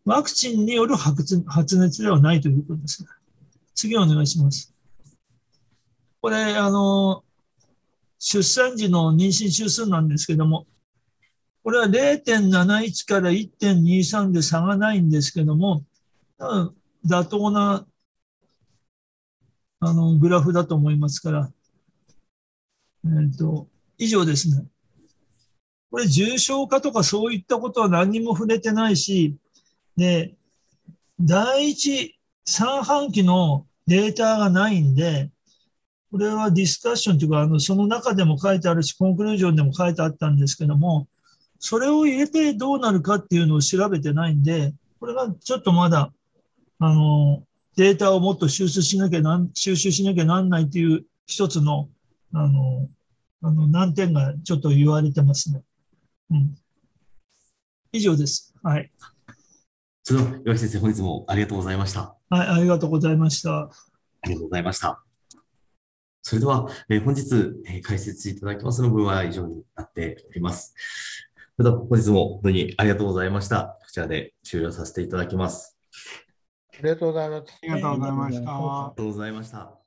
ワクチンによる発熱ではないということです。次お願いします。これ、あの、出産時の妊娠週数なんですけども、これは0.71から1.23で差がないんですけども、多分妥当なあのグラフだと思いますから、えーと以上ですね。これ重症化とかそういったことは何にも触れてないし、で、第一三半期のデータがないんで、これはディスカッションというか、あのその中でも書いてあるし、コンクルージョンでも書いてあったんですけども、それを入れてどうなるかっていうのを調べてないんで、これがちょっとまだ、あの、データをもっと収集しなきゃなん、収集しなきゃなんないという一つの、あの、あの難点がちょっと言われてますね。うん、以上です。はい。それでは、岩木先生、本日もありがとうございました。はい、ありがとうございました。ありがとうございました。それでは、えー、本日、えー、解説いただきますの部分は以上になっております。それでは、本日も本当にありがとうございました。こちらで終了させていただきます。ありがとうございました。ありがとうございました。